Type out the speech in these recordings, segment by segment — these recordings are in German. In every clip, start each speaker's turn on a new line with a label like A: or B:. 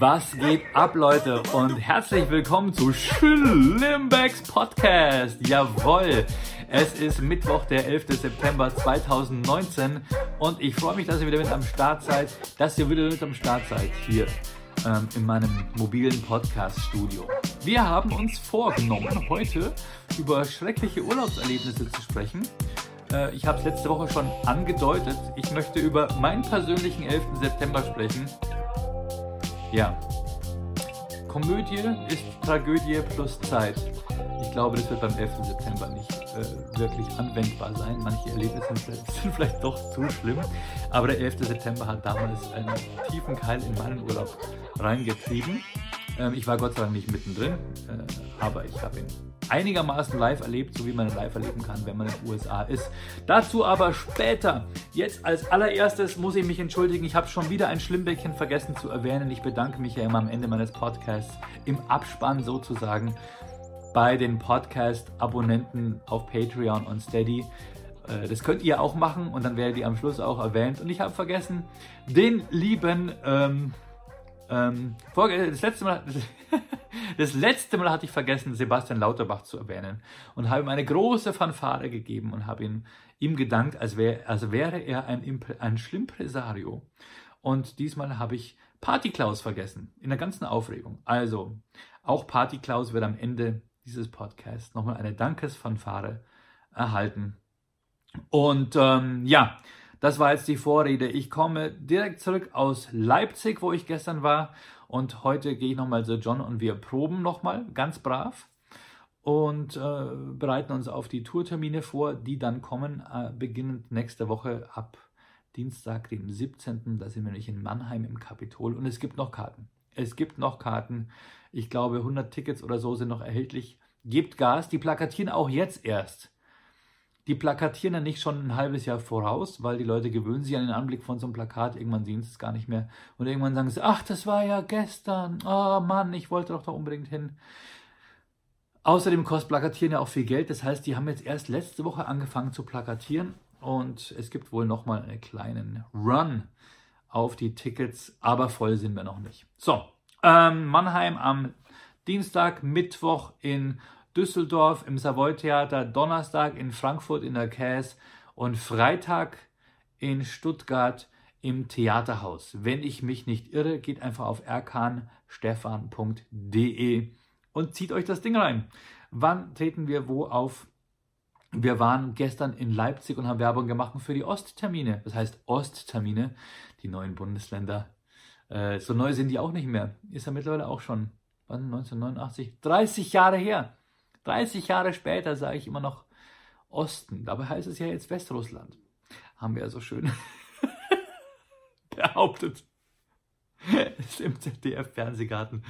A: Was geht ab, Leute? Und herzlich willkommen zu Schlimmbecks Podcast. Jawoll! Es ist Mittwoch, der 11. September 2019 und ich freue mich, dass ihr wieder mit am Start seid, dass ihr wieder mit am Start seid hier ähm, in meinem mobilen Podcast-Studio. Wir haben uns vorgenommen, heute über schreckliche Urlaubserlebnisse zu sprechen. Äh, ich habe es letzte Woche schon angedeutet. Ich möchte über meinen persönlichen 11. September sprechen. Ja, Komödie ist Tragödie plus Zeit. Ich glaube, das wird beim 11. September nicht äh, wirklich anwendbar sein. Manche Erlebnisse sind vielleicht doch zu schlimm. Aber der 11. September hat damals einen tiefen Keil in meinen Urlaub reingetrieben. Ähm, ich war Gott sei Dank nicht mittendrin, äh, aber ich habe ihn einigermaßen live erlebt, so wie man live erleben kann, wenn man in den USA ist. Dazu aber später. Jetzt als allererstes muss ich mich entschuldigen, ich habe schon wieder ein Schlimmbäckchen vergessen zu erwähnen. Ich bedanke mich ja immer am Ende meines Podcasts im Abspann sozusagen bei den Podcast-Abonnenten auf Patreon und Steady. Äh, das könnt ihr auch machen und dann werdet ihr am Schluss auch erwähnt. Und ich habe vergessen, den lieben ähm, ähm, das, letzte Mal, das letzte Mal hatte ich vergessen, Sebastian Lauterbach zu erwähnen und habe ihm eine große Fanfare gegeben und habe ihm, ihm gedankt, als, wär, als wäre er ein, ein Schlimmpresario. Und diesmal habe ich Party Klaus vergessen, in der ganzen Aufregung. Also, auch Party Klaus wird am Ende dieses Podcasts nochmal eine Dankesfanfare erhalten. Und ähm, ja, das war jetzt die Vorrede. Ich komme direkt zurück aus Leipzig, wo ich gestern war. Und heute gehe ich nochmal zu John und wir proben nochmal, ganz brav. Und äh, bereiten uns auf die Tourtermine vor, die dann kommen, äh, beginnend nächste Woche ab Dienstag, dem 17. Da sind wir nämlich in Mannheim im Kapitol. Und es gibt noch Karten. Es gibt noch Karten. Ich glaube, 100 Tickets oder so sind noch erhältlich. Gebt Gas. Die plakatieren auch jetzt erst die plakatieren dann nicht schon ein halbes Jahr voraus, weil die Leute gewöhnen sich an den Anblick von so einem Plakat, irgendwann sehen sie es gar nicht mehr. Und irgendwann sagen sie, ach, das war ja gestern, oh Mann, ich wollte doch da unbedingt hin. Außerdem kostet Plakatieren ja auch viel Geld, das heißt, die haben jetzt erst letzte Woche angefangen zu plakatieren. Und es gibt wohl nochmal einen kleinen Run auf die Tickets, aber voll sind wir noch nicht. So, ähm, Mannheim am Dienstag, Mittwoch in Düsseldorf im Savoy Theater, Donnerstag in Frankfurt in der Käse und Freitag in Stuttgart im Theaterhaus. Wenn ich mich nicht irre, geht einfach auf erkanstefan.de und zieht euch das Ding rein. Wann treten wir wo auf? Wir waren gestern in Leipzig und haben Werbung gemacht für die Osttermine. Das heißt Osttermine, die neuen Bundesländer. Äh, so neu sind die auch nicht mehr. Ist ja mittlerweile auch schon, wann, 1989, 30 Jahre her. 30 Jahre später sage ich immer noch Osten. Dabei heißt es ja jetzt Westrussland. Haben wir ja so schön behauptet. ist im ZDF-Fernsehgarten.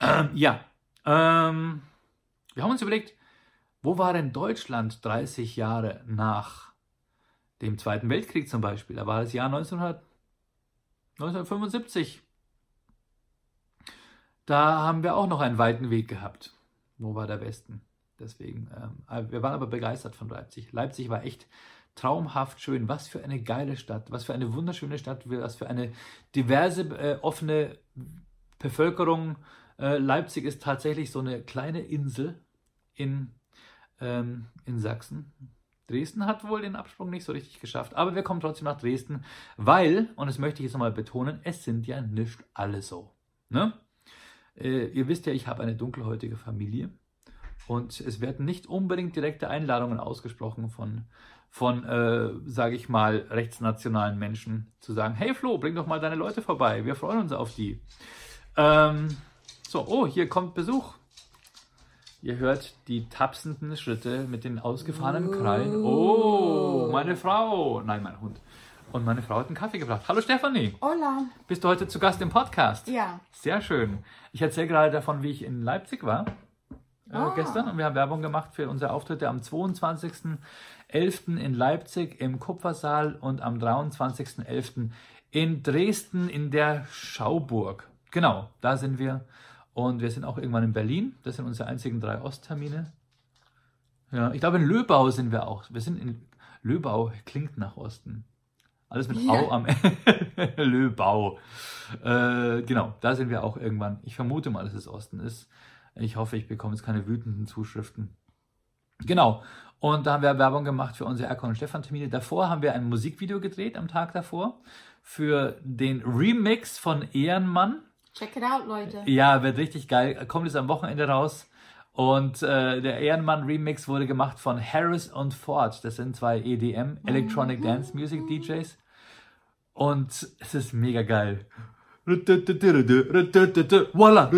A: Ähm, ja, ähm, wir haben uns überlegt, wo war denn Deutschland 30 Jahre nach dem Zweiten Weltkrieg zum Beispiel? Da war das Jahr 1900, 1975. Da haben wir auch noch einen weiten Weg gehabt. Wo war der Westen? Deswegen, ähm, wir waren aber begeistert von Leipzig. Leipzig war echt traumhaft schön. Was für eine geile Stadt, was für eine wunderschöne Stadt, was für eine diverse, äh, offene Bevölkerung. Äh, Leipzig ist tatsächlich so eine kleine Insel in, ähm, in Sachsen. Dresden hat wohl den Absprung nicht so richtig geschafft, aber wir kommen trotzdem nach Dresden, weil, und das möchte ich jetzt nochmal betonen, es sind ja nicht alle so. Ne? Äh, ihr wisst ja, ich habe eine dunkelhäutige Familie und es werden nicht unbedingt direkte Einladungen ausgesprochen von, von äh, sage ich mal, rechtsnationalen Menschen zu sagen, hey Flo, bring doch mal deine Leute vorbei, wir freuen uns auf die. Ähm, so, oh, hier kommt Besuch. Ihr hört die tapsenden Schritte mit den ausgefahrenen Krallen. Oh, meine Frau. Nein, mein Hund. Und meine Frau hat einen Kaffee gebracht. Hallo Stefanie.
B: Hola.
A: Bist du heute zu Gast im Podcast?
B: Ja.
A: Sehr schön. Ich erzähle gerade davon, wie ich in Leipzig war äh, ah. gestern und wir haben Werbung gemacht für unsere Auftritte am 22.11. in Leipzig im Kupfersaal und am 23.11. in Dresden in der Schauburg. Genau, da sind wir. Und wir sind auch irgendwann in Berlin. Das sind unsere einzigen drei Osttermine. Ja, ich glaube in Löbau sind wir auch. Wir sind in Löbau, klingt nach Osten. Alles mit
B: Ja.
A: Au am Löbau. Äh, genau, da sind wir auch irgendwann. Ich vermute mal, dass es Osten ist. Ich hoffe, ich bekomme jetzt keine wütenden Zuschriften. Genau. Und da haben wir Werbung gemacht für unsere Erkon und Stefan Termine. Davor haben wir ein Musikvideo gedreht am Tag davor für den Remix von Ehrenmann.
B: Check it out, Leute.
A: Ja, wird richtig geil. Kommt jetzt am Wochenende raus. Und äh, der Ehrenmann-Remix wurde gemacht von Harris und Ford. Das sind zwei EDM, Electronic Dance Music DJs. Und es ist mega geil. Voila.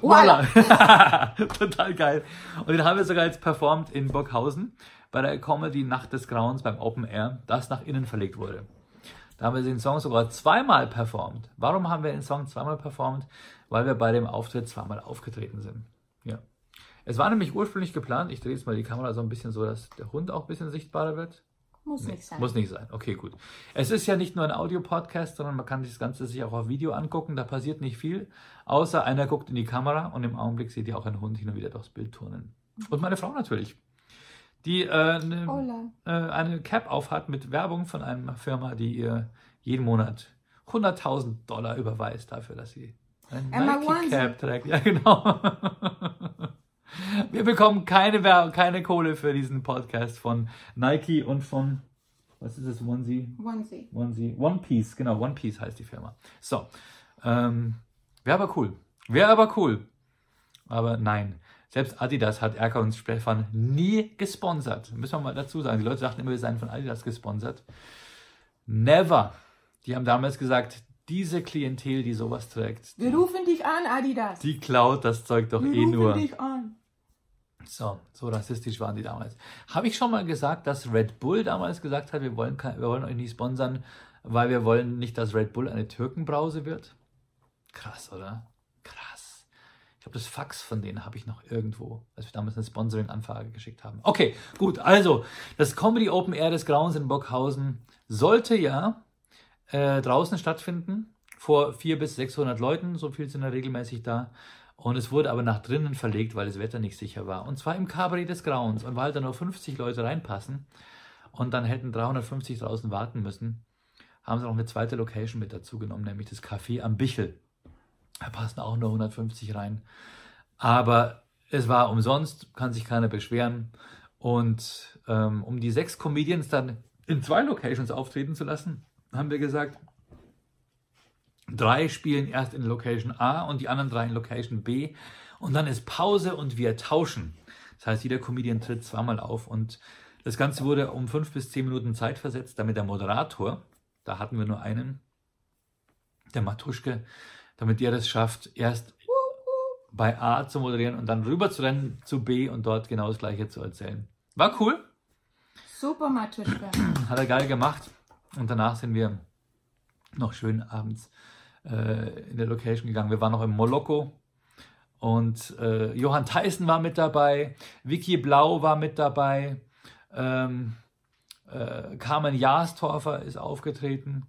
A: Voila. Total geil. Und den haben wir sogar jetzt performt in Burghausen bei der Comedy Nacht des Grauens beim Open Air, das nach innen verlegt wurde. Da haben wir den Song sogar zweimal performt. Warum haben wir den Song zweimal performt? Weil wir bei dem Auftritt zweimal aufgetreten sind. Ja. Es war nämlich ursprünglich geplant, ich drehe jetzt mal die Kamera so ein bisschen so, dass der Hund auch ein bisschen sichtbarer wird.
B: Muss nicht sein.
A: Muss nicht sein. Okay, gut. Es ist ja nicht nur ein Audio-Podcast, sondern man kann sich das Ganze sich auch auf Video angucken. Da passiert nicht viel, außer einer guckt in die Kamera und im Augenblick seht ihr auch einen Hund hin und wieder durchs Bild turnen. Und meine Frau natürlich, die äh, eine, äh, eine Cap aufhat mit Werbung von einer Firma, die ihr jeden Monat 100.000 Dollar überweist dafür, dass sie eine
B: Emma
A: Nike
B: Onesie.
A: Cap trägt. Ja, genau. Wir bekommen keine, Wer- keine Kohle für diesen Podcast von Nike und von, was ist es, Onesie?
B: Onesie.
A: Onesie, One Piece, genau, One Piece heißt die Firma. So, ähm, wäre aber cool. Wäre aber cool. Aber nein, selbst Adidas hat Erka und Stefan nie gesponsert. Müssen wir mal dazu sagen. Die Leute dachten immer, wir seien von Adidas gesponsert. Never. Die haben damals gesagt, diese Klientel, die sowas trägt,
B: Wir rufen dich an, Adidas.
A: die klaut das Zeug doch
B: Wir
A: eh
B: rufen
A: nur.
B: dich an.
A: So, so rassistisch waren die damals. Habe ich schon mal gesagt, dass Red Bull damals gesagt hat, wir wollen, wir wollen euch nicht sponsern, weil wir wollen nicht, dass Red Bull eine Türkenbrause wird? Krass, oder? Krass. Ich glaube, das Fax von denen habe ich noch irgendwo, als wir damals eine Sponsoring-Anfrage geschickt haben. Okay, gut. Also, das Comedy Open Air des Grauens in Burghausen sollte ja äh, draußen stattfinden, vor 400 bis 600 Leuten, so viel sind da regelmäßig da. Und es wurde aber nach drinnen verlegt, weil das Wetter nicht sicher war. Und zwar im Cabaret des Grauens. Und weil da nur 50 Leute reinpassen und dann hätten 350 draußen warten müssen, haben sie noch eine zweite Location mit dazu genommen, nämlich das Café am Bichel. Da passen auch nur 150 rein. Aber es war umsonst, kann sich keiner beschweren. Und ähm, um die sechs Comedians dann in zwei Locations auftreten zu lassen, haben wir gesagt, drei spielen erst in Location A und die anderen drei in Location B. Und dann ist Pause und wir tauschen. Das heißt, jeder Comedian tritt zweimal auf und das Ganze wurde um fünf bis zehn Minuten Zeit versetzt, damit der Moderator, da hatten wir nur einen, der Matuschke, damit der das schafft, erst bei A zu moderieren und dann rüber zu rennen zu B und dort genau das Gleiche zu erzählen. War cool,
B: Super, Matuschka.
A: hat er geil gemacht. Und danach sind wir noch schön abends in der Location gegangen. Wir waren noch im Moloko. Und äh, Johann Theissen war mit dabei, Vicky Blau war mit dabei, ähm, äh, Carmen Jastorfer ist aufgetreten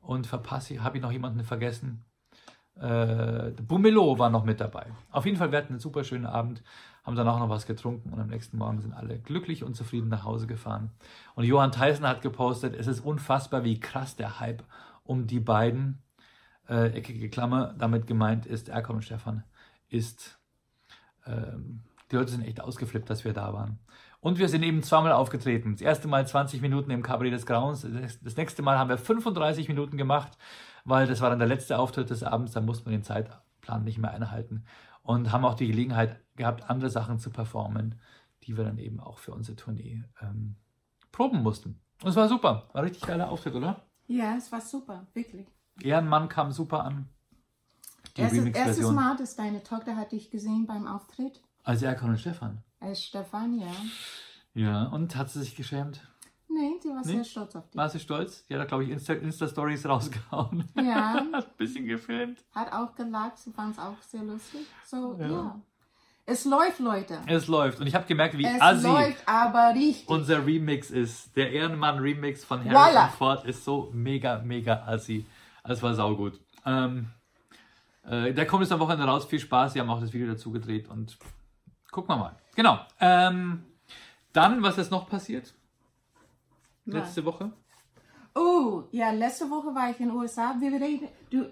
A: und verpasse, habe ich noch jemanden vergessen? Äh, Bumelo war noch mit dabei. Auf jeden Fall, wir hatten einen super schönen Abend, haben danach noch was getrunken und am nächsten Morgen sind alle glücklich und zufrieden nach Hause gefahren. Und Johann Theissen hat gepostet, es ist unfassbar, wie krass der Hype um die beiden, äh, eckige Klammer, damit gemeint ist Erkan und Stefan, ist, ähm, die Leute sind echt ausgeflippt, dass wir da waren. Und wir sind eben zweimal aufgetreten. Das erste Mal 20 Minuten im Cabaret des Grauens. Das nächste Mal haben wir 35 Minuten gemacht, weil das war dann der letzte Auftritt des Abends. Da musste man den Zeitplan nicht mehr einhalten. Und haben auch die Gelegenheit gehabt, andere Sachen zu performen, die wir dann eben auch für unsere Tournee ähm, proben mussten. Und es war super. War richtig geiler Auftritt, oder?
B: Ja, es war super, wirklich.
A: Ehrenmann kam super an. Die
B: Erstes, erstes. Mal, dass deine Tochter hat dich gesehen beim Auftritt.
A: Also Erkan und Stefan.
B: Als Stefan, ja.
A: Ja, und hat sie sich geschämt?
B: Nee, sie war
A: Nee?
B: sehr stolz auf dich.
A: War sie stolz? Die hat, glaube ich, Insta- Insta-Stories rausgehauen.
B: Ja,
A: hat ein bisschen gefilmt.
B: hat auch gelacht, sie fand es auch sehr lustig. So,
A: Ja.
B: ja. Es läuft, Leute.
A: Es läuft. Und ich habe gemerkt, wie
B: Es
A: assi
B: läuft aber richtig.
A: unser Remix ist. Der Ehrenmann-Remix von. Harrison Ford ist so mega, mega assi. Das war saugut. Ähm, äh, der kommt jetzt am Wochenende raus. Viel Spaß. Sie haben auch das Video dazu gedreht und gucken wir mal. Genau. Ähm, dann, was ist noch passiert?
B: Was?
A: Letzte Woche?
B: Oh, ja, letzte Woche war ich in den USA. Wir reden, du,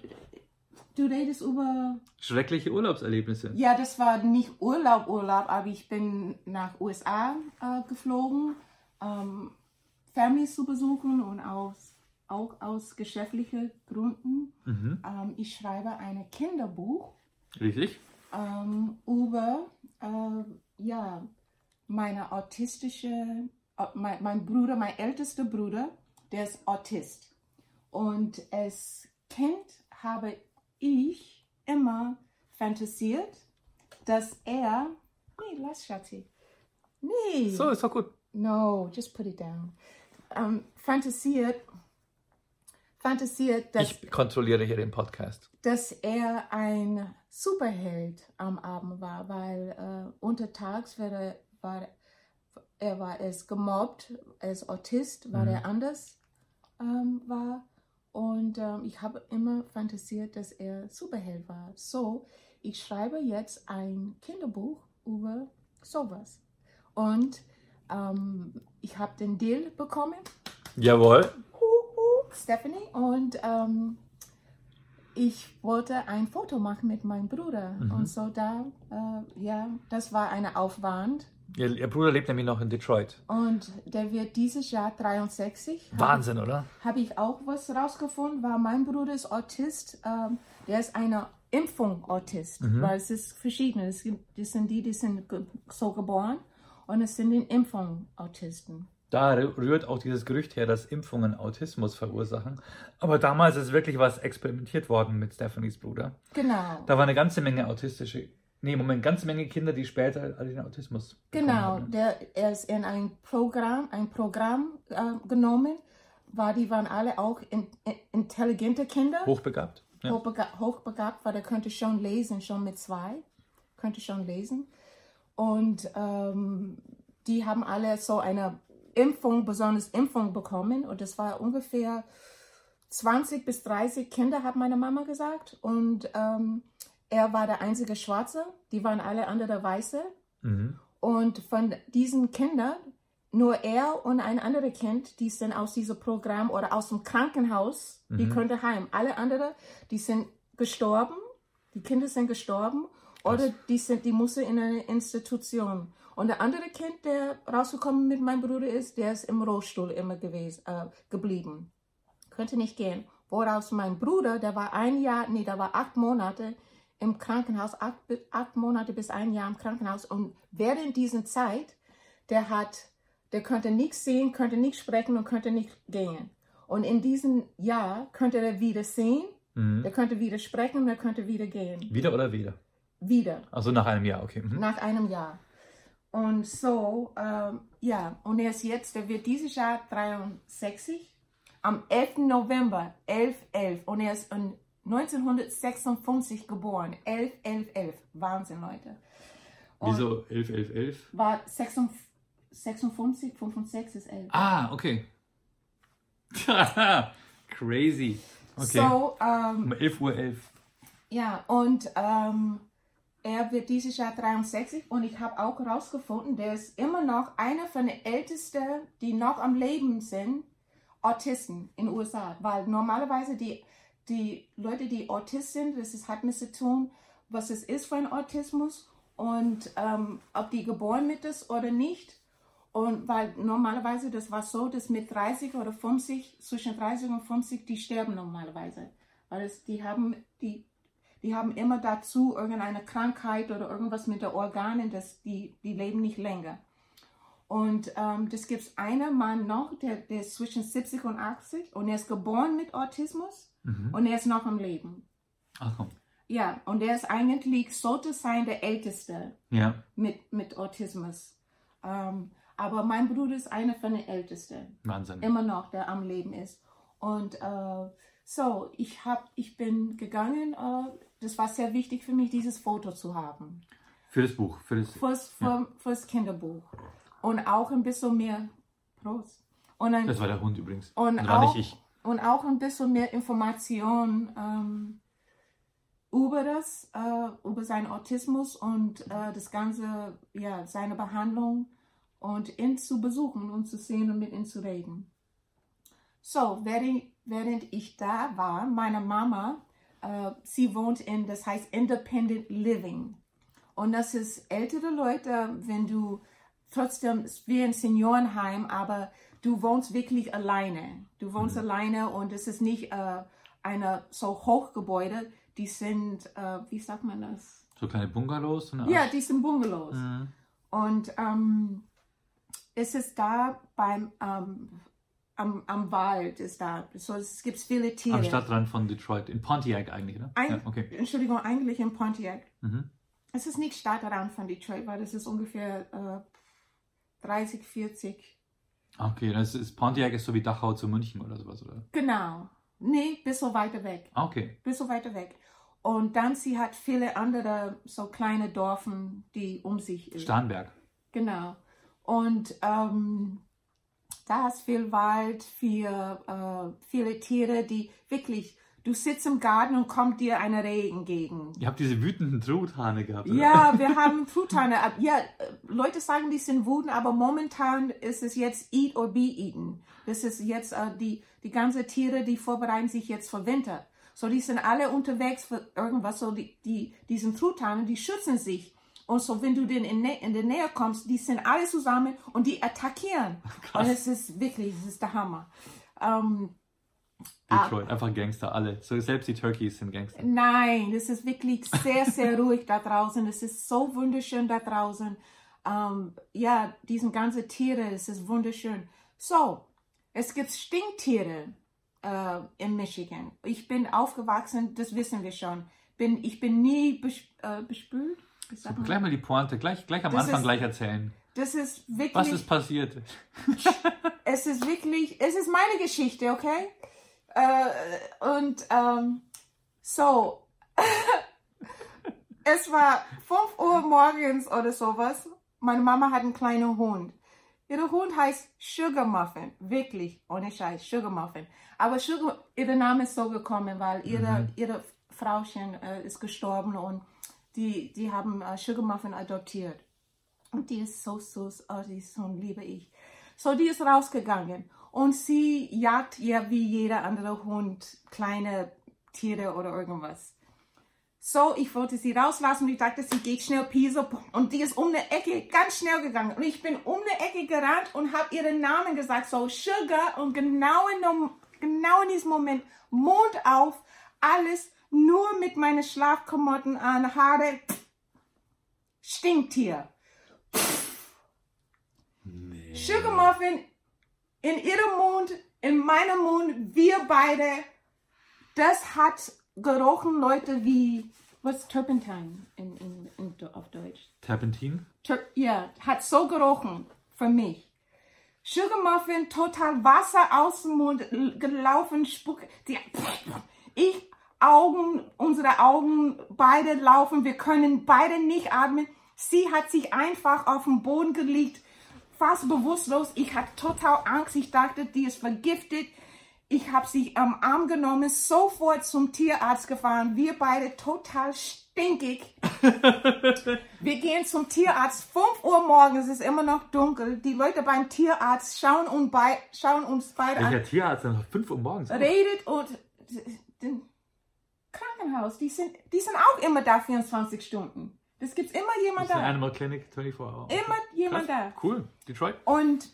B: du redest über.
A: Schreckliche Urlaubserlebnisse.
B: Ja, das war nicht Urlaub, Urlaub, aber ich bin nach USA äh, geflogen, ähm, Families zu besuchen und aus, auch aus geschäftlichen Gründen.
A: Mhm.
B: Ähm, ich schreibe ein Kinderbuch
A: Richtig?
B: ähm, über äh, ja, meine autistische, äh, mein, mein Bruder, mein ältester Bruder, der ist Autist. Und als Kind habe ich immer fantasiert, dass er, nee, lass Schatzi, nee,
A: So, ist doch gut.
B: no, just put it down, ähm, fantasiert, fantasiert, dass
A: Ich kontrolliere hier den Podcast.
B: dass er ein Superheld am Abend war, weil äh, untertags er, war, er war es gemobbt, als Autist, weil
A: Mhm.
B: er anders ähm, war. Und ähm, ich habe immer fantasiert, dass er Superheld war. So, ich schreibe jetzt ein Kinderbuch über sowas. Und ähm, ich habe den Deal bekommen
A: Jawohl.
B: Stephanie und ähm, ich wollte ein Foto machen mit meinem Bruder
A: Mhm.
B: und so da, äh, ja, das war ein Aufwand
A: Ihr, Ihr Bruder lebt nämlich noch in Detroit.
B: und der wird dieses Jahr 63.
A: Wahnsinn, oder?
B: Habe ich auch was rausgefunden, weil mein Bruder ist Autist, ähm, der ist eine Impfung Autist,
A: Mhm.
B: weil es ist verschiedene, es gibt, das sind die, die sind so geboren und es sind die Impfung Autisten.
A: Da rührt auch dieses Gerücht her, dass Impfungen Autismus verursachen. Aber damals ist wirklich was experimentiert worden mit Stephanies Bruder.
B: Genau.
A: Da war eine ganze Menge autistische, nee, Moment, ganze Menge Kinder, die später den Autismus
B: Genau,
A: haben.
B: der, er ist in ein Programm, ein Programm äh, genommen, war die waren alle auch in, in, intelligente Kinder,
A: Hochbegabt. Ja.
B: hochbega hochbegabt, weil der könnte schon lesen, schon mit zwei, könnte schon lesen. Und ähm, die haben alle so eine Impfung, besonders Impfung bekommen. Und das war ungefähr 20 bis 30 Kinder, hat meine Mama gesagt. Und ähm, er war der einzige Schwarze, die waren alle andere Weiße.
A: Mhm.
B: Und von diesen Kindern, nur er und ein anderes Kind, die sind aus diesem Programm oder aus dem Krankenhaus, die
A: Mhm.
B: könnte heim. Alle anderen, die sind gestorben, die Kinder sind gestorben oder die, sind, die mussten in eine Institution. Und der andere Kind, der rausgekommen mit meinem Bruder ist, der ist im Rollstuhl immer gewesen, äh, geblieben. Könnte nicht gehen. Woraus mein Bruder, der war ein Jahr, nee, der war acht Monate im Krankenhaus, acht, acht Monate bis ein Jahr im Krankenhaus. Und während dieser Zeit, der hat, der konnte nichts sehen, könnte nicht sprechen und könnte nicht gehen. Und in diesem Jahr könnte er wieder sehen,
A: Mhm.
B: er könnte wieder sprechen und er könnte wieder gehen.
A: Wieder oder wieder?
B: Wieder
A: Also nach einem Jahr, okay. Mhm.
B: nach einem Jahr. Und so, ähm, ja, und er ist jetzt, der wird dieses Jahr 63, am 11. November, 11, 11. Und er ist in 1956 geboren, 11, 11, 11. Wahnsinn, Leute. Und
A: Wieso 11, 11, 11?
B: War 56, 56, 65 ist 11.
A: Ah, okay. Crazy. Okay.
B: So, ähm,
A: um 11 Uhr 11.
B: Ja, und ähm, er wird dieses Jahr 63 und ich habe auch herausgefunden, der ist immer noch einer von den Ältesten, die noch am Leben sind, Autisten in den USA. Weil normalerweise die, die Leute, die Autist sind, das ist, hat mit zu tun, was es ist für ein Autismus und ähm, ob die geboren mit ist oder nicht. Und weil normalerweise, das war so, dass mit 30 oder 50, zwischen 30 und 50, die sterben normalerweise. Weil es, die haben, die, die haben immer dazu irgendeine Krankheit oder irgendwas mit den Organen, dass die, die leben nicht länger. Und ähm, das gibt es einen Mann noch, der, der ist zwischen 70 und 80 und er ist geboren mit Autismus
A: Mhm.
B: und er ist noch am Leben.
A: Ach komm.
B: Ja, und er ist eigentlich, sollte sein, der Älteste
A: Ja.
B: mit, mit Autismus. Ähm, aber mein Bruder ist einer von den Ältesten,
A: Wahnsinn.
B: immer noch, der am Leben ist. Und äh, so, ich, hab, ich bin gegangen, äh, das war sehr wichtig für mich, dieses Foto zu haben.
A: Für das Buch. Für das,
B: Fürs, für, fürs Kinderbuch. Und auch ein bisschen mehr, Prost. Und, ein,
A: das war der Hund übrigens.
B: und,
A: war
B: auch,
A: nicht ich.
B: und auch ein bisschen mehr Information ähm, über das, äh, über seinen Autismus und äh, das Ganze, ja, seine Behandlung und ihn zu besuchen und zu sehen und mit ihm zu reden. So, während, während ich da war, meine Mama, äh, sie wohnt in, das heißt Independent Living. Und das ist ältere Leute, wenn du trotzdem, wie ein Seniorenheim, aber du wohnst wirklich alleine. Du wohnst
A: Mhm.
B: alleine und es ist nicht äh, eine so Hochgebäude, die sind, äh, wie sagt man das?
A: So kleine Bungalows?
B: Ja, die sind Bungalows.
A: Mhm.
B: Und ähm, es ist da beim, ähm, am, am Wald ist da. So, es gibt viele Tiere.
A: Am Stadtrand von Detroit, in Pontiac eigentlich, ne?
B: Ein,
A: ja, okay.
B: Entschuldigung, eigentlich in Pontiac.
A: Mhm.
B: Es ist nicht Stadtrand von Detroit, weil das ist ungefähr äh, 30, 40.
A: Okay, das ist Pontiac ist so wie Dachau zu München oder sowas, oder?
B: Genau. Nee, bis so weiter weg.
A: Ah, okay.
B: Bis so weiter weg. Und dann sie hat viele andere so kleine Dörfen, die um sich.
A: Starnberg.
B: Genau. Und ähm, da ist viel Wald, viel, äh, viele Tiere, die wirklich, du sitzt im Garten und kommt dir eine Reh entgegen.
A: Ihr habt diese wütenden Truthahne gehabt, oder?
B: Ja, wir haben Truthahne. Ja, äh, Leute sagen, die sind wütend, aber momentan ist es jetzt eat or be eaten. Das ist jetzt äh, die, die ganzen Tiere, die vorbereiten sich jetzt für Winter. So, die sind alle unterwegs für irgendwas. So, die, die, diesen Truthahne, die schützen sich. Und so, wenn du denen in, Nä in die Nähe kommst, die sind alle zusammen und die attackieren. Und es ist wirklich, es ist der Hammer. Ähm,
A: Detroit, einfach Gangster, alle. So, selbst die Turkeys sind Gangster.
B: Nein, es ist wirklich sehr, sehr ruhig da draußen. Es ist so wunderschön da draußen. Ähm, ja, diesen ganzen Tiere, es ist wunderschön. So, es gibt Stinktiere äh, in Michigan. Ich bin aufgewachsen, das wissen wir schon. Bin, ich bin nie bes äh, bespült. Man?
A: Gleich mal die Pointe, gleich, gleich am Anfang
B: ist-
A: gleich erzählen.
B: Das ist wirklich,
A: Was ist passiert?
B: es ist wirklich, es ist meine Geschichte, okay? Äh, und ähm, so, es war 5 Uhr morgens oder sowas. Meine Mama hat einen kleinen Hund. Ihr Hund heißt Sugar Muffin, wirklich, ohne Scheiß, Sugar Muffin. Aber Sugar, ihr Name ist so gekommen, weil ihre, ihre Frauchen äh, ist gestorben und die, die haben äh, Sugar Muffin adoptiert. Und die ist so süß, oh, die ist so liebe ich. So, die ist rausgegangen und sie jagt ja wie jeder andere Hund kleine Tiere oder irgendwas. So, ich wollte sie rauslassen und ich dachte, sie geht schnell Pisa und die ist um eine Ecke ganz schnell gegangen und ich bin um eine Ecke gerannt und habe ihren Namen gesagt, so Sugar und genau in, genau in diesem Moment Mond auf, alles nur mit meinen Schlafklamotten an, Haare, Stinktier.
A: Nee.
B: Sugar Muffin in ihrem Mund, in meinem Mund, wir beide. Das hat gerochen, Leute, wie, was Turpentine in, in, in, auf Deutsch?
A: Terpentin?
B: Tur ja, hat so gerochen für mich. Sugar Muffin, total Wasser aus dem Mund gelaufen, Spuck. Die, ich, Augen, unsere Augen, beide laufen, wir können beide nicht atmen. Sie hat sich einfach auf den Boden gelegt, fast bewusstlos. Ich hatte total Angst. Ich dachte, die ist vergiftet. Ich habe sie am Arm genommen, sofort zum Tierarzt gefahren. Wir beide total stinkig. Wir gehen zum Tierarzt, 5 Uhr morgens, es ist immer noch dunkel. Die Leute beim Tierarzt schauen, uns bei, schauen uns beide an,
A: Welcher Tierarzt denn? 5 Uhr morgens?
B: redet und Krankenhaus, die sind, die sind auch immer da 24 Stunden. Das gibt's immer
A: Das
B: jemand
A: ist eine
B: da.
A: Animal Clinic 24 Hour.
B: Immer jemand da.
A: Cool. Detroit?
B: Und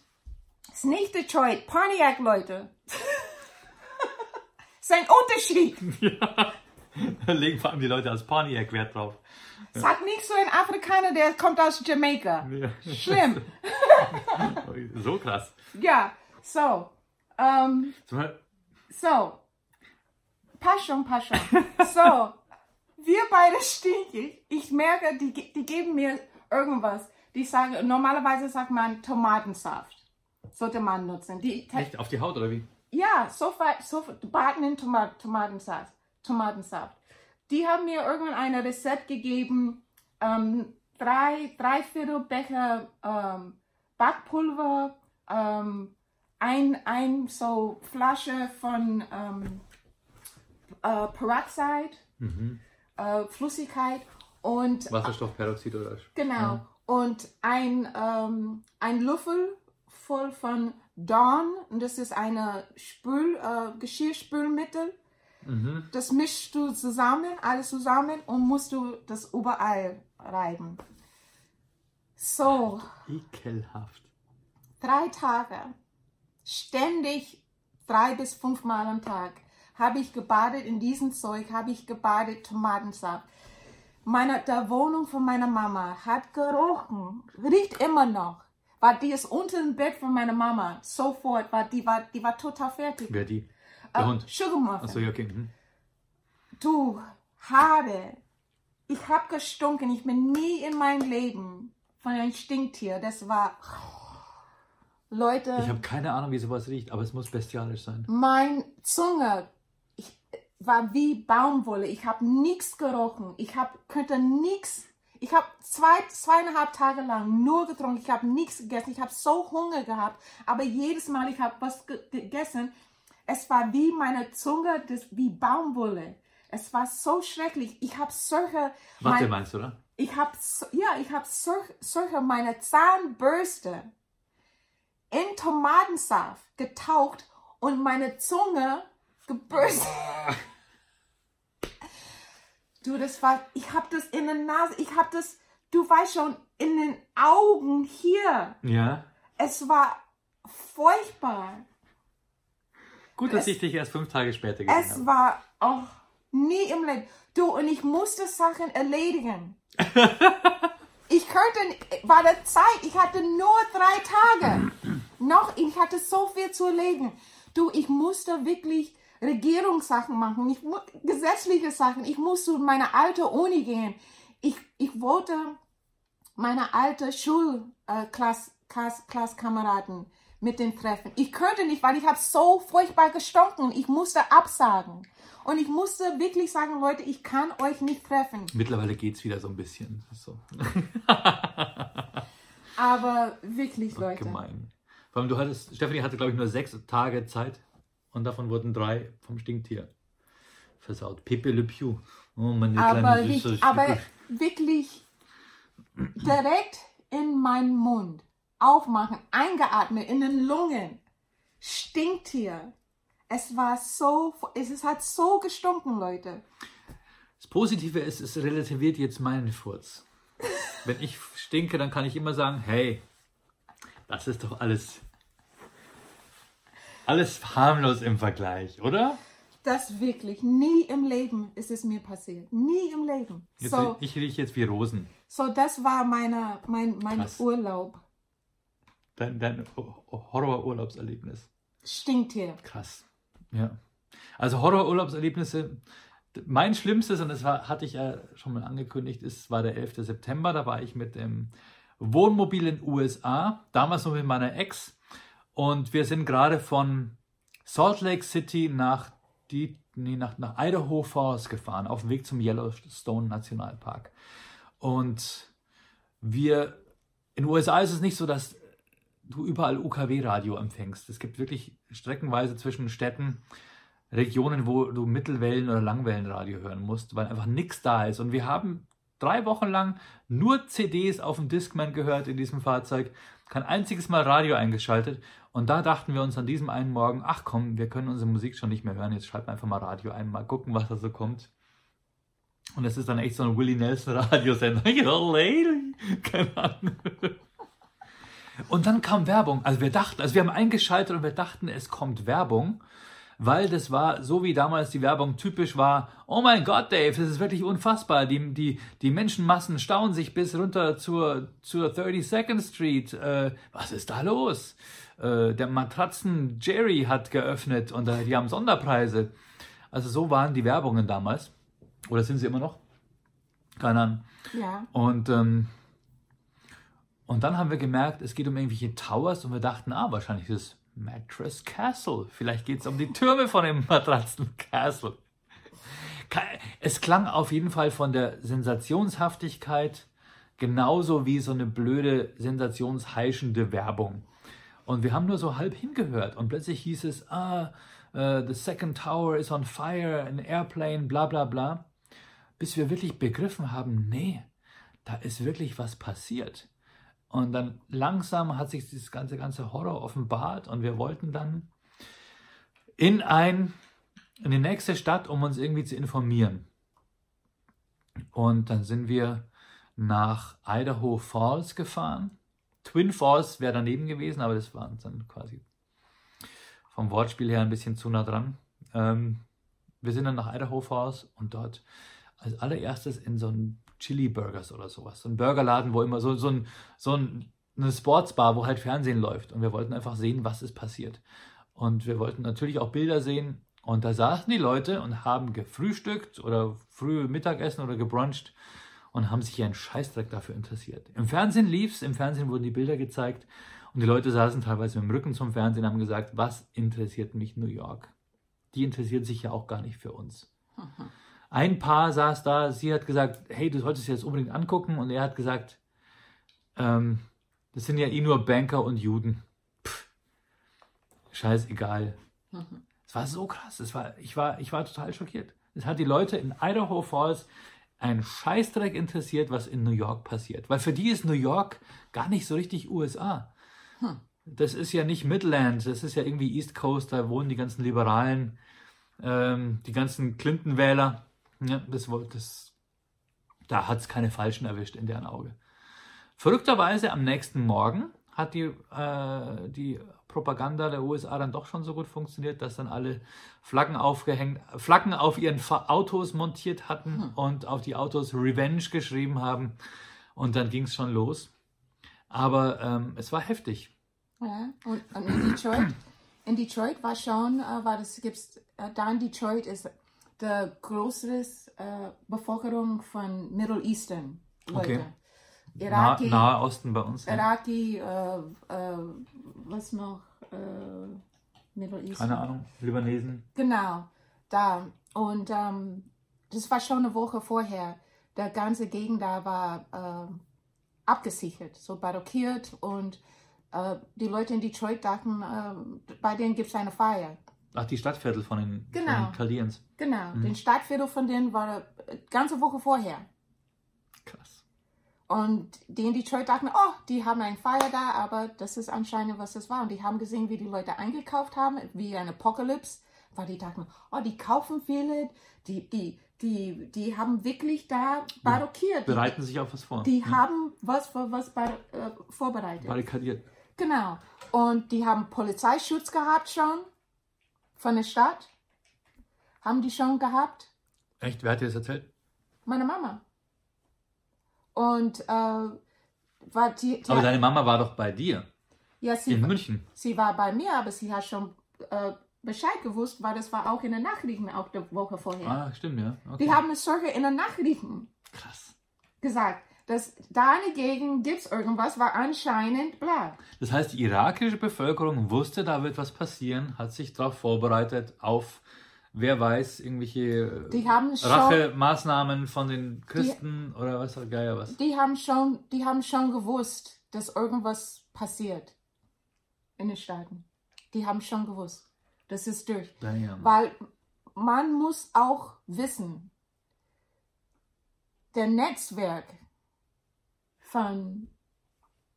B: es ist nicht Detroit, Pontiac, Leute. ist ein Unterschied.
A: Ja. Da legen vor allem die Leute aus Pontiac Wert drauf.
B: Sag nicht so ein Afrikaner, der kommt aus Jamaika.
A: Ja.
B: Schlimm.
A: So krass.
B: Ja, so. Ähm,
A: Sag mal,
B: So, passt schon, passt schon. So, wir beide stinkig. Ich merke, die, die geben mir irgendwas. Die sagen, normalerweise sagt man Tomatensaft. Sollte man nutzen. Die,
A: Echt auf die Haut oder wie?
B: ja, sofort, sofort baden in Tomat Tomatensaft. Tomatensaft. Die haben mir irgendwann eine Rezept gegeben. Ähm, drei, drei Viertel Becher ähm, Backpulver, ähm, ein, ein so Flasche von ähm, äh, Peroxide,
A: Mhm.
B: äh, Flüssigkeit und
A: Wasserstoffperoxid oder
B: Genau. Und ein, ähm, ein Löffel voll von Dawn. Und das ist eine Spül, äh, Geschirrspülmittel.
A: Mhm.
B: Das mischst du zusammen, alles zusammen und musst du das überall reiben. So,
A: Ekelhaft.
B: drei Tage, ständig drei bis fünfmal am Tag, habe ich gebadet in diesem Zeug, habe ich gebadet Tomatensaft. Meine, der Wohnung von meiner Mama hat gerochen, riecht immer noch. War die ist unter dem Bett von meiner Mama, sofort, war die war, die war total fertig.
A: Wer die? Der
B: Äh,
A: Hund.
B: Sugar Muffin.
A: Achso, ja, okay. Mhm.
B: Du, habe, ich habe gestunken. Ich bin nie in meinem Leben von einem Stinktier. Das war, Leute,
A: Ich habe keine Ahnung, wie sowas riecht, aber es muss bestialisch sein.
B: mein Zunge war wie Baumwolle. Ich habe nichts gerochen. Ich hab, könnte nichts. Ich habe zwei, zweieinhalb Tage lang nur getrunken. Ich habe nichts gegessen. Ich habe so Hunger gehabt. Aber jedes Mal, ich habe was ge gegessen, es war wie meine Zunge, das, wie Baumwolle. Es war so schrecklich. Ich habe solche,
A: Warte,
B: mein,
A: meinst du, oder?
B: ich habe, so, ja, ich habe solche, solche meine Zahnbürste in Tomatensaft getaucht und meine Zunge gebürstet. Du, das war, ich habe das in der Nase, ich habe das, du weißt schon, in den Augen hier.
A: Ja.
B: Es war furchtbar.
A: Gut, dass
B: Es-
A: ich dich erst fünf Tage später gesehen
B: Es
A: habe.
B: war auch nie im Leben. Du, und ich musste Sachen erledigen. ich könnte, war der Zeit, ich hatte nur drei Tage. Noch, ich hatte so viel zu erledigen. Du, ich musste wirklich Regierungssachen machen, ich, gesetzliche Sachen. Ich musste in meine alte Uni gehen. Ich, ich wollte meine alte Schulklasskameraden äh, mit den treffen. Ich könnte nicht, weil ich habe so furchtbar gestunken. Ich musste absagen. Und ich musste wirklich sagen, Leute, ich kann euch nicht treffen.
A: Mittlerweile geht es wieder so ein bisschen. So.
B: Aber wirklich, Leute.
A: Gemein. Vor allem, du hattest, Stephanie hatte, glaube ich, nur sechs Tage Zeit und davon wurden drei vom Stinktier versaut. Pepe Le Pew. Oh, meine
B: Aber,
A: kleine
B: ich, aber wirklich direkt in meinen Mund aufmachen, eingeatmet in den Lungen. Stinkt hier. Es war so, es hat so gestunken, Leute.
A: Das Positive ist, es relativiert jetzt meinen Furz. Wenn ich stinke, dann kann ich immer sagen, hey, das ist doch alles, alles harmlos im Vergleich, oder?
B: Das wirklich, nie im Leben ist es mir passiert. Nie im Leben.
A: Jetzt,
B: So,
A: Ich rieche jetzt wie Rosen.
B: so das war meine, mein, mein
A: Krass.
B: Urlaub.
A: Dein, dein Horror-Urlaubserlebnis.
B: Stinkt hier.
A: Krass. Ja. Also Horror-Urlaubserlebnisse. Mein schlimmstes, und das war, hatte ich ja schon mal angekündigt, ist, war der 11. September. Da war ich mit dem Wohnmobil in den USA, damals noch mit meiner Ex. Und wir sind gerade von Salt Lake City nach, die, nee, nach, nach Idaho Falls gefahren, auf dem Weg zum Yellowstone Nationalpark. Und wir, in den USA ist es nicht so, dass du überall UKW-Radio empfängst. Es gibt wirklich streckenweise zwischen Städten Regionen, wo du Mittelwellen- oder Langwellenradio hören musst, weil einfach nichts da ist. Und wir haben drei Wochen lang nur CDs auf dem Discman gehört in diesem Fahrzeug, kein einziges Mal Radio eingeschaltet. Und da dachten wir uns an diesem einen Morgen, ach komm, wir können unsere Musik schon nicht mehr hören, jetzt schalten wir einfach mal Radio ein, mal gucken, was da so kommt. Und es ist dann echt so ein Willie Nelson Radiosender. Ja, lady. Keine Ahnung. Und dann kam Werbung. Also wir dachten, also wir haben eingeschaltet und wir dachten, es kommt Werbung, weil das war so wie damals die Werbung typisch war. Oh mein Gott, Dave, das ist wirklich unfassbar. Die, die, die Menschenmassen stauen sich bis runter zur, zur 32nd Street. Äh, was ist da los? Äh, der Matratzen Jerry hat geöffnet und äh, die haben Sonderpreise. Also so waren die Werbungen damals. Oder sind sie immer noch? Keine Ahnung.
B: Ja.
A: Und, ähm, und dann haben wir gemerkt, es geht um irgendwelche Towers und wir dachten, ah, wahrscheinlich ist es Mattress Castle. Vielleicht geht es um die Türme von dem Matratzen Castle. Es klang auf jeden Fall von der Sensationshaftigkeit genauso wie so eine blöde, sensationsheischende Werbung. Und wir haben nur so halb hingehört und plötzlich hieß es, ah, äh, the second tower is on fire, an airplane, bla bla bla. Bis wir wirklich begriffen haben, nee, da ist wirklich was passiert. Und dann langsam hat sich dieses ganze, ganze Horror offenbart und wir wollten dann in ein, in die nächste Stadt, um uns irgendwie zu informieren. Und dann sind wir nach Idaho Falls gefahren. Twin Falls wäre daneben gewesen, aber das war dann quasi vom Wortspiel her ein bisschen zu nah dran. Ähm, wir sind dann nach Idaho Falls und dort als allererstes in so einen Chili Burgers oder sowas. So ein Burgerladen, wo immer so, so, ein, so ein, eine Sportsbar, wo halt Fernsehen läuft. Und wir wollten einfach sehen, was ist passiert. Und wir wollten natürlich auch Bilder sehen. Und da saßen die Leute und haben gefrühstückt oder früh Mittagessen oder gebruncht und haben sich einen Scheißdreck dafür interessiert. Im Fernsehen lief es, im Fernsehen wurden die Bilder gezeigt und die Leute saßen teilweise mit dem Rücken zum Fernsehen und haben gesagt, was interessiert mich New York? Die interessiert sich ja auch gar nicht für uns. Mhm. Ein Paar saß da, sie hat gesagt, hey, du solltest dir das unbedingt angucken. Und er hat gesagt, ähm, das sind ja eh nur Banker und Juden. Pff, scheißegal. Mhm. Es war so krass. Es war, ich, war, ich war total schockiert. Es hat die Leute in Idaho Falls ein Scheißdreck interessiert, was in New York passiert. Weil für die ist New York gar nicht so richtig USA. Hm. Das ist ja nicht Midland, das ist ja irgendwie East Coast, da wohnen die ganzen Liberalen, ähm, die ganzen Clinton-Wähler. Ja, das, das, da hat es keine Falschen erwischt in deren Auge. Verrückterweise am nächsten Morgen hat die, äh, die Propaganda der USA dann doch schon so gut funktioniert, dass dann alle Flaggen aufgehängt, Flaggen auf ihren Autos montiert hatten hm. und auf die Autos Revenge geschrieben haben. Und dann ging es schon los. Aber ähm, es war heftig.
B: Ja, und, und, in Detroit, in Detroit war schon, äh, war das gibt's, äh, da in Detroit ist die größte äh, Bevölkerung von Middle Eastern Leute. Okay.
A: Iraki, nah, Nahe Osten bei uns.
B: Iraki, äh, äh, was noch? Äh, Middle East.
A: Keine Ahnung, Libanesen.
B: Genau, da. Und ähm, das war schon eine Woche vorher. Der ganze Gegend da war äh, abgesichert, so barrickiert und äh, die Leute in Detroit dachten, bei denen gibt es eine Feier.
A: Ach, die Stadtviertel von den, genau. Chaldeans.
B: Genau, mhm. den Stadtviertel von denen war eine ganze Woche vorher.
A: Krass.
B: Und die in Detroit dachten, oh, die haben ein Feier da, aber das ist anscheinend, was das war. Und die haben gesehen, wie die Leute eingekauft haben, wie ein Apokalypse, weil die dachten, oh, die kaufen viele, die, die, die, die haben wirklich da barrickiert.
A: Die bereiten sich auf was vor.
B: Die ja. haben was für was bar, äh, vorbereitet.
A: Barrikadiert.
B: Genau. Und die haben Polizeischutz gehabt schon von der Stadt. Haben die schon gehabt.
A: Echt? Wer hat dir das erzählt?
B: Meine Mama. Und äh, war die, die
A: Aber hat, deine Mama war doch bei dir.
B: Ja, sie,
A: in München.
B: Sie war bei mir, aber sie hat schon äh, Bescheid gewusst, weil das war auch in den Nachrichten auch die Woche vorher.
A: Ah, stimmt, ja.
B: Okay. Die haben es sogar in den Nachrichten
A: Krass.
B: gesagt dass deine Gegend gibt es irgendwas, war anscheinend bla.
A: Das heißt, die irakische Bevölkerung wusste, da wird was passieren, hat sich darauf vorbereitet, auf, wer weiß, irgendwelche Rachemaßnahmen von den Christen die, oder was auch Geier was.
B: Die haben, schon, die haben schon gewusst, dass irgendwas passiert in den Staaten. Die haben schon gewusst. Das ist durch.
A: Damn.
B: Weil man muss auch wissen, der Netzwerk von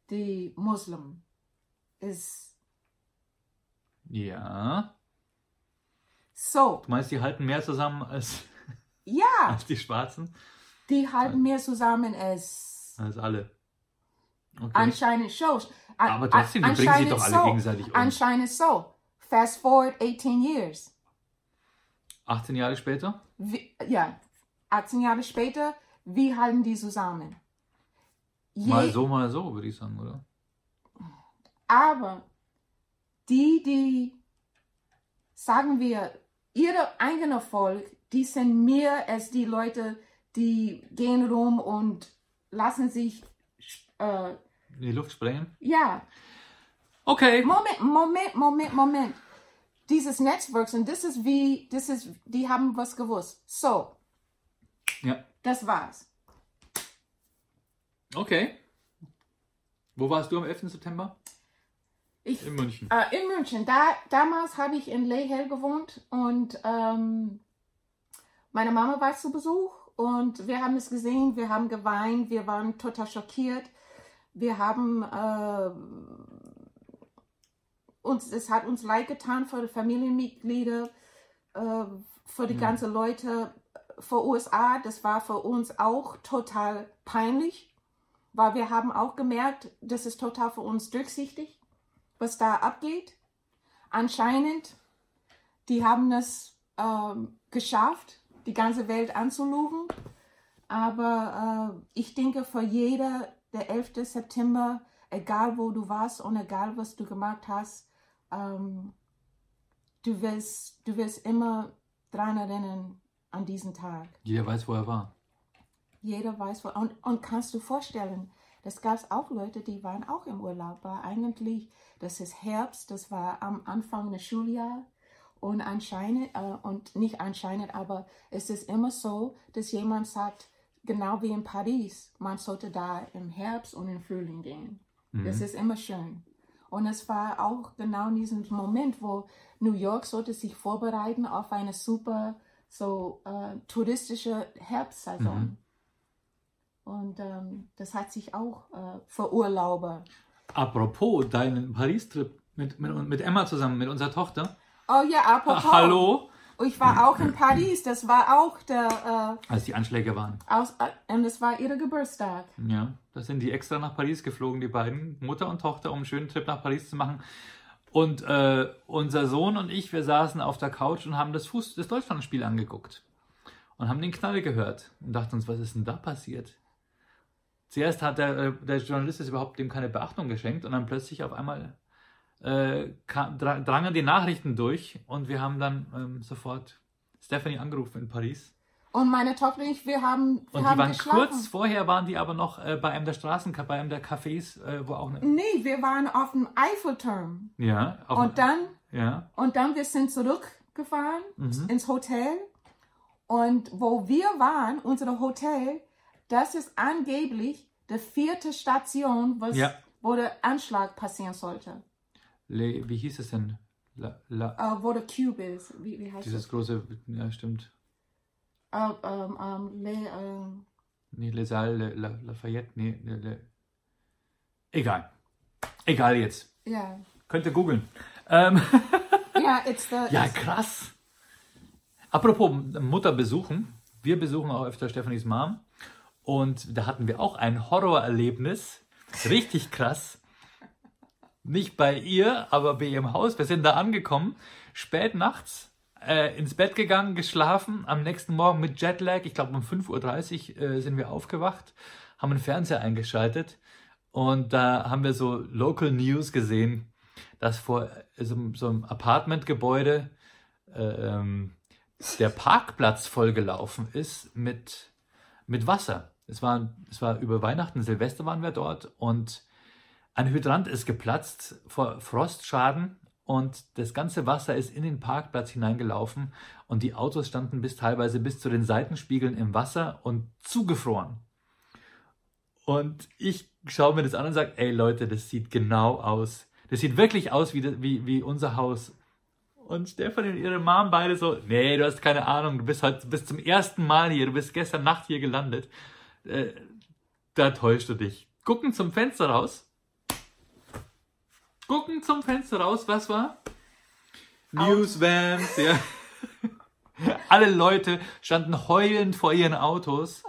B: den Muslimen ist.
A: Ja.
B: So.
A: Du meinst, die halten mehr zusammen als,
B: ja.
A: als die Schwarzen?
B: Die halten mehr zusammen als.
A: Als alle.
B: Okay. Anscheinend so.
A: Aber trotzdem, die bringen sich doch alle so. gegenseitig um.
B: Anscheinend so. Fast forward 18 years.
A: 18 Jahre später?
B: Wie, ja, 18 Jahre später, wie halten die zusammen?
A: Mal so, mal so, würde ich sagen, oder?
B: Aber die, die, sagen wir, ihre eigene Volk, die sind mehr als die Leute, die gehen rum und lassen sich äh,
A: in die Luft sprengen?
B: Ja.
A: Okay.
B: Moment, Moment, Moment, Moment. Dieses Netzwerk, und das ist wie, das ist, die haben was gewusst. So.
A: Ja.
B: Das war's.
A: Okay. Wo warst du am 11. September?
B: Ich,
A: in München.
B: Äh, in München. Da, damals habe ich in Lehel gewohnt und ähm, meine Mama war zu Besuch und wir haben es gesehen, wir haben geweint, wir waren total schockiert. wir haben äh, uns, es hat uns leid getan für die Familienmitglieder, äh, für die
A: Mhm.
B: ganzen Leute vor USA. Das war für uns auch total peinlich, weil wir haben auch gemerkt, das ist total für uns durchsichtig, was da abgeht. Anscheinend, die haben es ähm, geschafft, die ganze Welt anzulugen. Aber äh, ich denke, für jeder, der 11. September, egal wo du warst und egal was du gemacht hast, ähm, du, wirst, du wirst immer dran erinnern an diesen Tag.
A: Jeder weiß, wo er war.
B: Jeder weiß, wo. Und, und kannst du vorstellen, das gab es auch Leute, die waren auch im Urlaub, weil eigentlich, das ist Herbst, das war am Anfang des Schuljahres. Und anscheinend, äh, und nicht anscheinend, aber es ist immer so, dass jemand sagt, genau wie in Paris, man sollte da im Herbst und im Frühling gehen. Das ist immer schön. Und es war auch genau in diesem Moment, wo New York sollte sich vorbereiten auf eine super so äh, touristische Herbstsaison. Und ähm, das hat sich auch äh, für Urlauber.
A: Apropos deinen Paris-Trip mit, mit, mit Emma zusammen, mit unserer Tochter.
B: Oh ja, apropos.
A: Ah, hallo?
B: Ich war auch in Paris. Das war auch der
A: Als die Anschläge waren.
B: äh, aus, äh, und das war ihr Geburtstag.
A: Ja, da sind die extra nach Paris geflogen, die beiden, Mutter und Tochter, um einen schönen Trip nach Paris zu machen. Und äh, unser Sohn und ich, wir saßen auf der Couch und haben das, Fuß, das Deutschlandspiel angeguckt. Und haben den Knall gehört und dachten uns, was ist denn da passiert? Zuerst hat der, äh, der Journalist es überhaupt dem keine Beachtung geschenkt und dann plötzlich auf einmal äh, kam, drangen die Nachrichten durch und wir haben dann ähm, sofort Stephanie angerufen in Paris.
B: Und meine Tochter und ich, wir haben, wir
A: Und die
B: haben
A: waren
B: geschlafen.
A: kurz vorher waren die aber noch äh, bei einem der Straßen, bei einem der Cafés, äh, wo auch eine.
B: Nee, wir waren auf dem Eiffelturm.
A: Ja,
B: Und dann
A: ja.
B: Und dann wir sind zurückgefahren
A: Mhm.
B: ins Hotel. Und wo wir waren, unser Hotel, das ist angeblich die vierte Station,
A: Ja.
B: wo der Anschlag passieren sollte.
A: Le, wie hieß es denn? La, la,
B: Äh, wo der Cube ist. Wie, wie heißt
A: dieses große, ja, stimmt.
B: das? Äh, ähm, ähm, Le, ähm,
A: Nee, Les Halles, Le, La, Lafayette, nee, Le, Le. Egal. Egal jetzt.
B: ja.
A: Könnt ihr googeln. Ähm,
B: Ja, it's the.
A: ja, krass. Apropos Mutter besuchen. Wir besuchen auch öfter Stephanies Mom. Und da hatten wir auch ein Horrorerlebnis. Richtig krass. Nicht bei ihr, aber bei ihrem Haus. Wir sind da angekommen, spät nachts, äh, ins Bett gegangen, geschlafen. Am nächsten Morgen mit Jetlag, ich glaube um 5.30 Uhr äh, sind wir aufgewacht, haben einen Fernseher eingeschaltet. Und da haben wir so Local News gesehen, dass vor so, so einem Apartmentgebäude ähm, der Parkplatz vollgelaufen ist mit, mit Wasser. Es war, es war über Weihnachten, Silvester waren wir dort und ein Hydrant ist geplatzt vor Frostschaden und das ganze Wasser ist in den Parkplatz hineingelaufen und die Autos standen bis teilweise bis zu den Seitenspiegeln im Wasser und zugefroren. Und ich schaue mir das an und sage, ey Leute, das sieht genau aus. Das sieht wirklich aus wie, wie, wie unser Haus. Und Stefan und ihre Mom beide so, nee, du hast keine Ahnung, du bist heute du bist zum ersten Mal hier, du bist gestern Nacht hier gelandet. Äh, da täuschst du dich. Gucken zum Fenster raus. Gucken zum Fenster raus, was war? Newsvans, ja. Alle Leute standen heulend vor ihren Autos.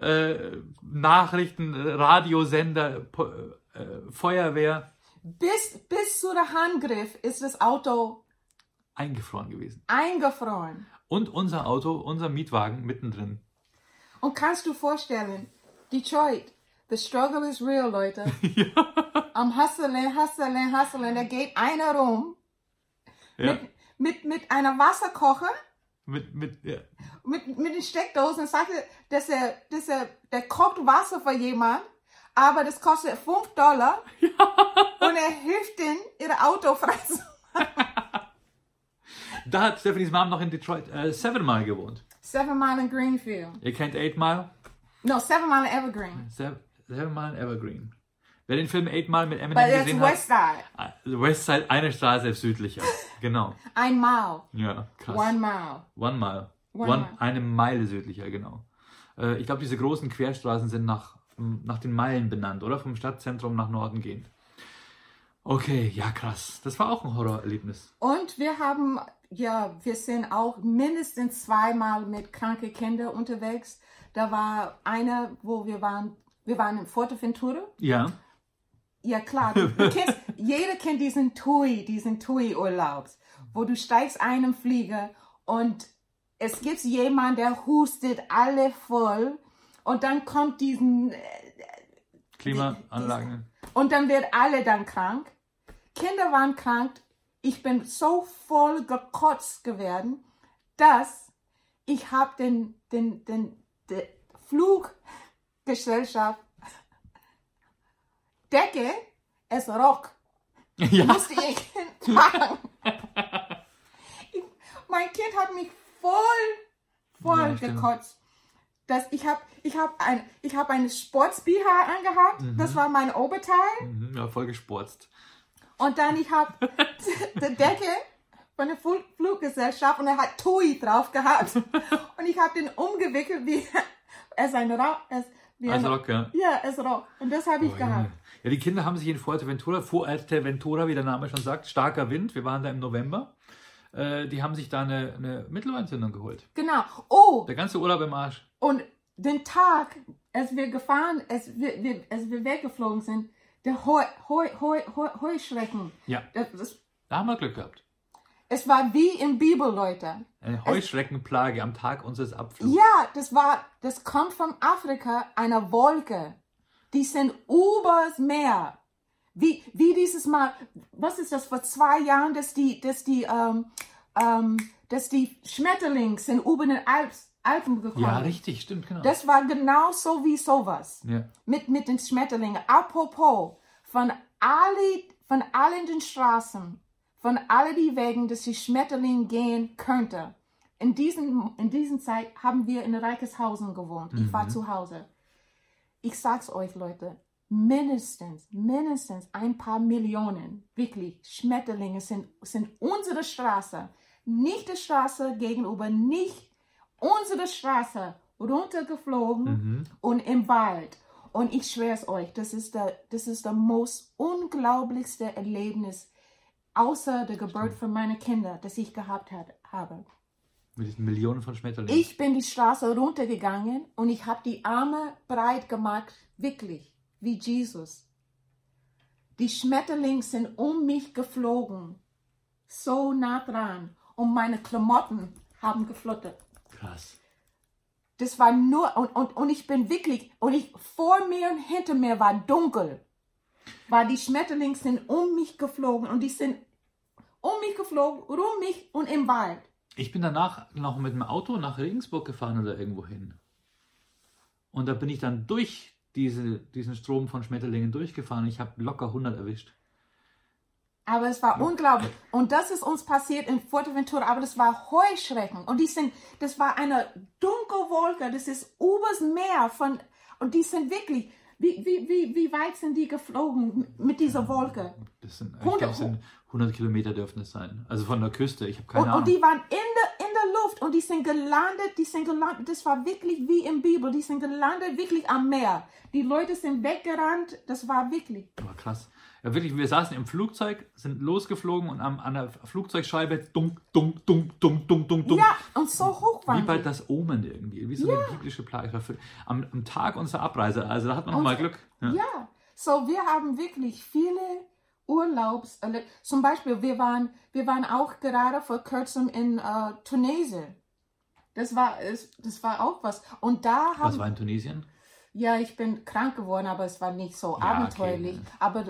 A: Äh, Nachrichten, Radiosender, Po- äh, Feuerwehr
B: Bis, bis zu der Handgriff ist das Auto
A: eingefroren gewesen.
B: eingefroren.
A: Und unser Auto, unser Mietwagen mittendrin.
B: Und kannst du vorstellen, Detroit, the struggle is real, Leute. Am Hustlen, Hustlen, Hustlen, da geht einer rum
A: Ja.
B: mit, mit, mit einer Wasserkocher,
A: Mit, mit, ja.
B: mit, mit den Steckdosen und sagt, dass er, dass er, der kocht Wasser für jemand, aber das kostet 5 Dollar und er hilft ihnen, ihre Auto frei zu
A: Da hat Stephanies Mom noch in Detroit äh, Seven Mile gewohnt.
B: Seven Mile in Greenfield.
A: Ihr kennt Eight Mile?
B: No, Seven Mile in Evergreen.
A: Seven, Seven Mile in Evergreen. Wer den Film Eight Mile mit Eminem
B: But
A: gesehen
B: West Side.
A: hat, äh, Westside, eine Straße südlicher. Genau.
B: Ein Mile.
A: Ja, krass.
B: One Mile.
A: One Mile.
B: One
A: One,
B: Mile.
A: Eine Meile südlicher, genau. Äh, ich glaube, diese großen Querstraßen sind nach nach den Meilen benannt, oder? Vom Stadtzentrum nach Norden gehend. Okay, ja krass. Das war auch ein Horrorerlebnis.
B: Und wir haben, ja, wir sind auch mindestens zweimal mit kranken Kindern unterwegs. Da war einer, wo wir waren, wir waren in Forteventura.
A: Ja.
B: Ja klar, du, du kennst, jeder kennt diesen TUI, diesen TUI-Urlaub, wo du steigst ein im Flieger und es gibt jemanden, der hustet alle voll und dann kommt diesen, äh,
A: Klimaanlagen.
B: und dann wird alle dann krank. Kinder waren krank. Ich bin so voll gekotzt geworden, dass ich habe den, den, den, den Fluggesellschaft Decke, es rock,
A: Ja.
B: musste ich tragen. Mein Kind hat mich voll, voll
A: Ja,
B: gekotzt. Das, ich habe ich hab ein, ich hab eine Sports-BH angehabt, das war mein Oberteil.
A: Mhm, ja, voll gesporzt.
B: Und dann ich habe die Decke von der Fl- Fluggesellschaft und er hat TUI drauf gehabt. Und ich habe den umgewickelt wie es ein Rock. Es, wie ein,
A: Rock, ja.
B: Ja, es Rock. Und das habe ich
A: Oh,
B: gehabt.
A: Junge. Ja, die Kinder haben sich in Fuerteventura, Fuerteventura, wie der Name schon sagt, starker Wind, wir waren da im November, äh, die haben sich da eine, eine Mittelohrentzündung geholt.
B: Genau. Oh,
A: Der ganze Urlaub im Arsch.
B: und den Tag, als wir gefahren, als wir, wir, als wir weggeflogen sind, der Heu, Heu, Heu, Heu, Heuschrecken.
A: Ja,
B: Das, das,
A: da haben wir Glück gehabt.
B: es war wie in Bibel, Leute.
A: Eine Heuschreckenplage am Tag unseres Abflugs.
B: Ja, das war, das kommt von Afrika, einer Wolke. Die sind übers Meer. Wie, wie dieses Mal, was ist das, vor zwei Jahren, dass die, dass die, ähm, ähm, dass die Schmetterlinge sind über den Alps, Alpen gekommen.
A: Ja, richtig, stimmt, genau.
B: Das war genau so wie sowas.
A: ja.
B: Mit, mit den Schmetterlingen. Apropos, von alle, von allen den Straßen, von allen die Wegen, dass die Schmetterling gehen könnte. In diesen, in diesen Zeit haben wir in Reicheshausen gewohnt. Ich war zu Hause. Ich sag's euch, Leute, mindestens, mindestens ein paar Millionen, wirklich, Schmetterlinge sind, sind unsere Straße, nicht die Straße gegenüber, nicht unsere Straße runtergeflogen
A: Mhm.
B: und im Wald. Und ich schwöre es euch, das ist der, das ist der most unglaublichste Erlebnis außer der Geburt von meinen Kindern, das ich gehabt hat, habe.
A: Mit diesen Millionen von Schmetterlingen.
B: Ich bin die Straße runtergegangen und ich habe die Arme breit gemacht, wirklich, wie Jesus. Die Schmetterlinge sind um mich geflogen, so nah dran, und meine Klamotten haben gefluttert.
A: Krass.
B: Das war nur, und, und, und ich bin wirklich, und ich, vor mir und hinter mir war dunkel. War die Schmetterlinge sind um mich geflogen und die sind um mich geflogen, um mich und im Wald.
A: Ich bin danach noch mit dem Auto nach Regensburg gefahren oder irgendwo hin. Und da bin ich dann durch diese, diesen Strom von Schmetterlingen durchgefahren. Ich habe locker 100 erwischt.
B: Aber es war unglaublich. Und das ist uns passiert in Fuerteventura, aber das war Heuschrecken. Und die sind, das war eine dunkle Wolke, das ist übers Meer von, und die sind wirklich, wie, wie, wie, wie weit sind die geflogen mit dieser Wolke?
A: Das sind, ich
B: Hundert-
A: glaube, es sind 100 Kilometer dürfen es sein. Also von der Küste. Ich habe keine
B: Und,
A: Ahnung.
B: und die waren in der, in der Luft und die sind gelandet, die sind gelandet, das war wirklich wie im Bibel, die sind gelandet wirklich am Meer. Die Leute sind weggerannt, das war wirklich.
A: Aber krass. Ja, wirklich, wir saßen im Flugzeug, sind losgeflogen und am, an der Flugzeugscheibe dunk, dunk, dunk, dunk, dunk, dunk, dunk.
B: Ja, und so hoch
A: Wie
B: waren
A: bei
B: die.
A: das Omen irgendwie. Wie so eine biblische Plage. War Am, am Tag unserer Abreise. Also da hat man nochmal Glück. Ja.
B: Ja, so wir haben wirklich viele Urlaubs, zum Beispiel wir waren, wir waren auch gerade vor kurzem in äh, Tunesien. Das war, es- das war auch was. Und da haben
A: Was war in Tunesien?
B: Ja, ich bin krank geworden, aber es war nicht so
A: Ja,
B: abenteuerlich.
A: okay.
B: Aber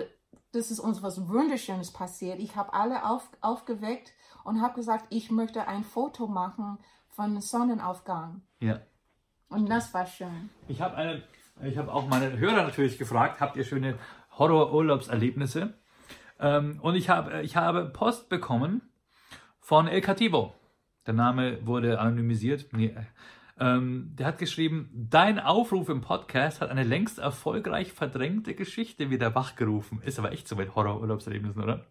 B: das ist uns was Wunderschönes passiert. Ich habe alle auf, aufgeweckt und habe gesagt, ich möchte ein Foto machen von Sonnenaufgang.
A: Ja.
B: Und das war schön.
A: Ich habe eine, ich habe auch meine Hörer natürlich gefragt, habt ihr schöne Horror-Urlaubserlebnisse? Ähm, und ich habe, ich habe Post bekommen von El Cativo. Der Name wurde anonymisiert. Nee, äh, ähm, der hat geschrieben, dein Aufruf im Podcast hat eine längst erfolgreich verdrängte Geschichte wieder wachgerufen. Ist aber echt so mit Horror-Urlaubserlebnissen, oder?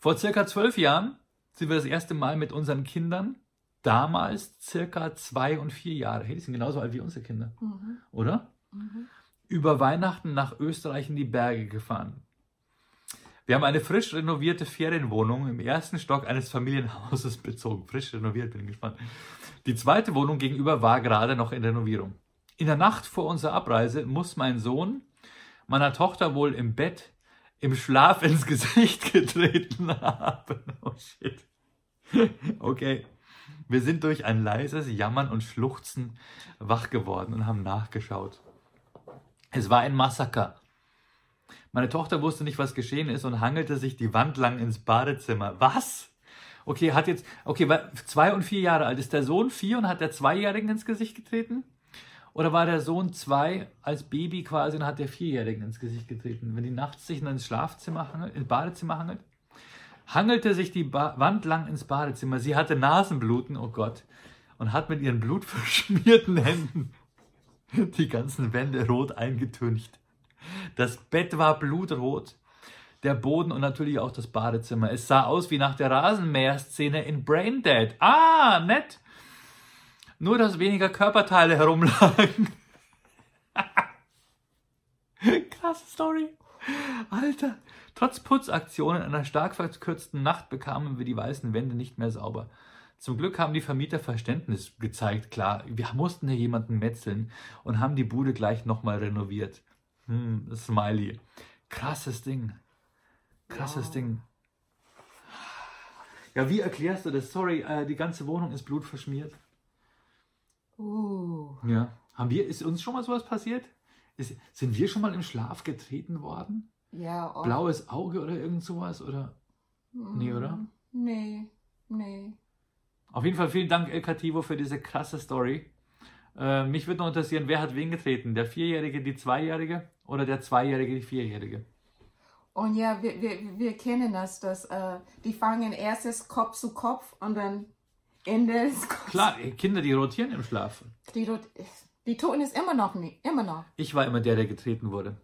A: Vor circa zwölf Jahren sind wir das erste Mal mit unseren Kindern, damals circa zwei und vier Jahre, hey, die sind genauso alt wie unsere Kinder,
B: Mhm.
A: oder?
B: Mhm.
A: über Weihnachten nach Österreich in die Berge gefahren. Wir haben eine frisch renovierte Ferienwohnung im ersten Stock eines Familienhauses bezogen. Frisch renoviert, bin gespannt. Die zweite Wohnung gegenüber war gerade noch in Renovierung. In der Nacht vor unserer Abreise muss mein Sohn meiner Tochter wohl im Bett im Schlaf ins Gesicht getreten haben. Oh shit. Okay. Wir sind durch ein leises Jammern und Schluchzen wach geworden und haben nachgeschaut. Es war ein Massaker. Meine Tochter wusste nicht, was geschehen ist und hangelte sich die Wand lang ins Badezimmer. Was? Okay, hat jetzt, okay, war zwei und vier Jahre alt. Ist der Sohn vier und hat der Zweijährigen ins Gesicht getreten? Oder war der Sohn zwei als Baby quasi und hat der Vierjährigen ins Gesicht getreten? Wenn die nachts sich ins Schlafzimmer hangelt, ins Badezimmer hangelt, hangelte sich die ba Wand lang ins Badezimmer. Sie hatte Nasenbluten, oh Gott, und hat mit ihren blutverschmierten Händen die ganzen Wände rot eingetüncht. Das Bett war blutrot, der Boden und natürlich auch das Badezimmer. Es sah aus wie nach der Rasenmäher-Szene in Braindead. Ah, nett. Nur, dass weniger Körperteile herumlagen. Krasse Story. Alter. Trotz Putzaktionen einer stark verkürzten Nacht bekamen wir die weißen Wände nicht mehr sauber. Zum Glück haben die Vermieter Verständnis gezeigt, klar. Wir mussten hier jemanden metzeln und haben die Bude gleich nochmal renoviert. Hm, Smiley. Krasses Ding. Krasses ja. Ding. Ja, wie erklärst du das? Sorry, äh, die ganze Wohnung ist blutverschmiert.
B: Uh.
A: Ja. Haben wir, ist uns schon mal sowas passiert? Ist, sind wir schon mal im Schlaf getreten worden?
B: Ja.
A: Auch. Blaues Auge oder irgend sowas? Oder? Mm, nee, oder?
B: Nee, nee.
A: Auf jeden Fall vielen Dank, El Cativo, für diese krasse Story. Äh, mich würde noch interessieren, wer hat wen getreten? Der Vierjährige, die Zweijährige oder der Zweijährige, die Vierjährige?
B: Und ja, wir, wir, wir kennen das, dass äh, die fangen erstes Kopf zu Kopf und dann Ende des Kopfs.
A: Klar, Kinder, die rotieren im Schlaf.
B: Die, die Toten ist immer noch nicht, immer noch.
A: Ich war immer der, der getreten wurde.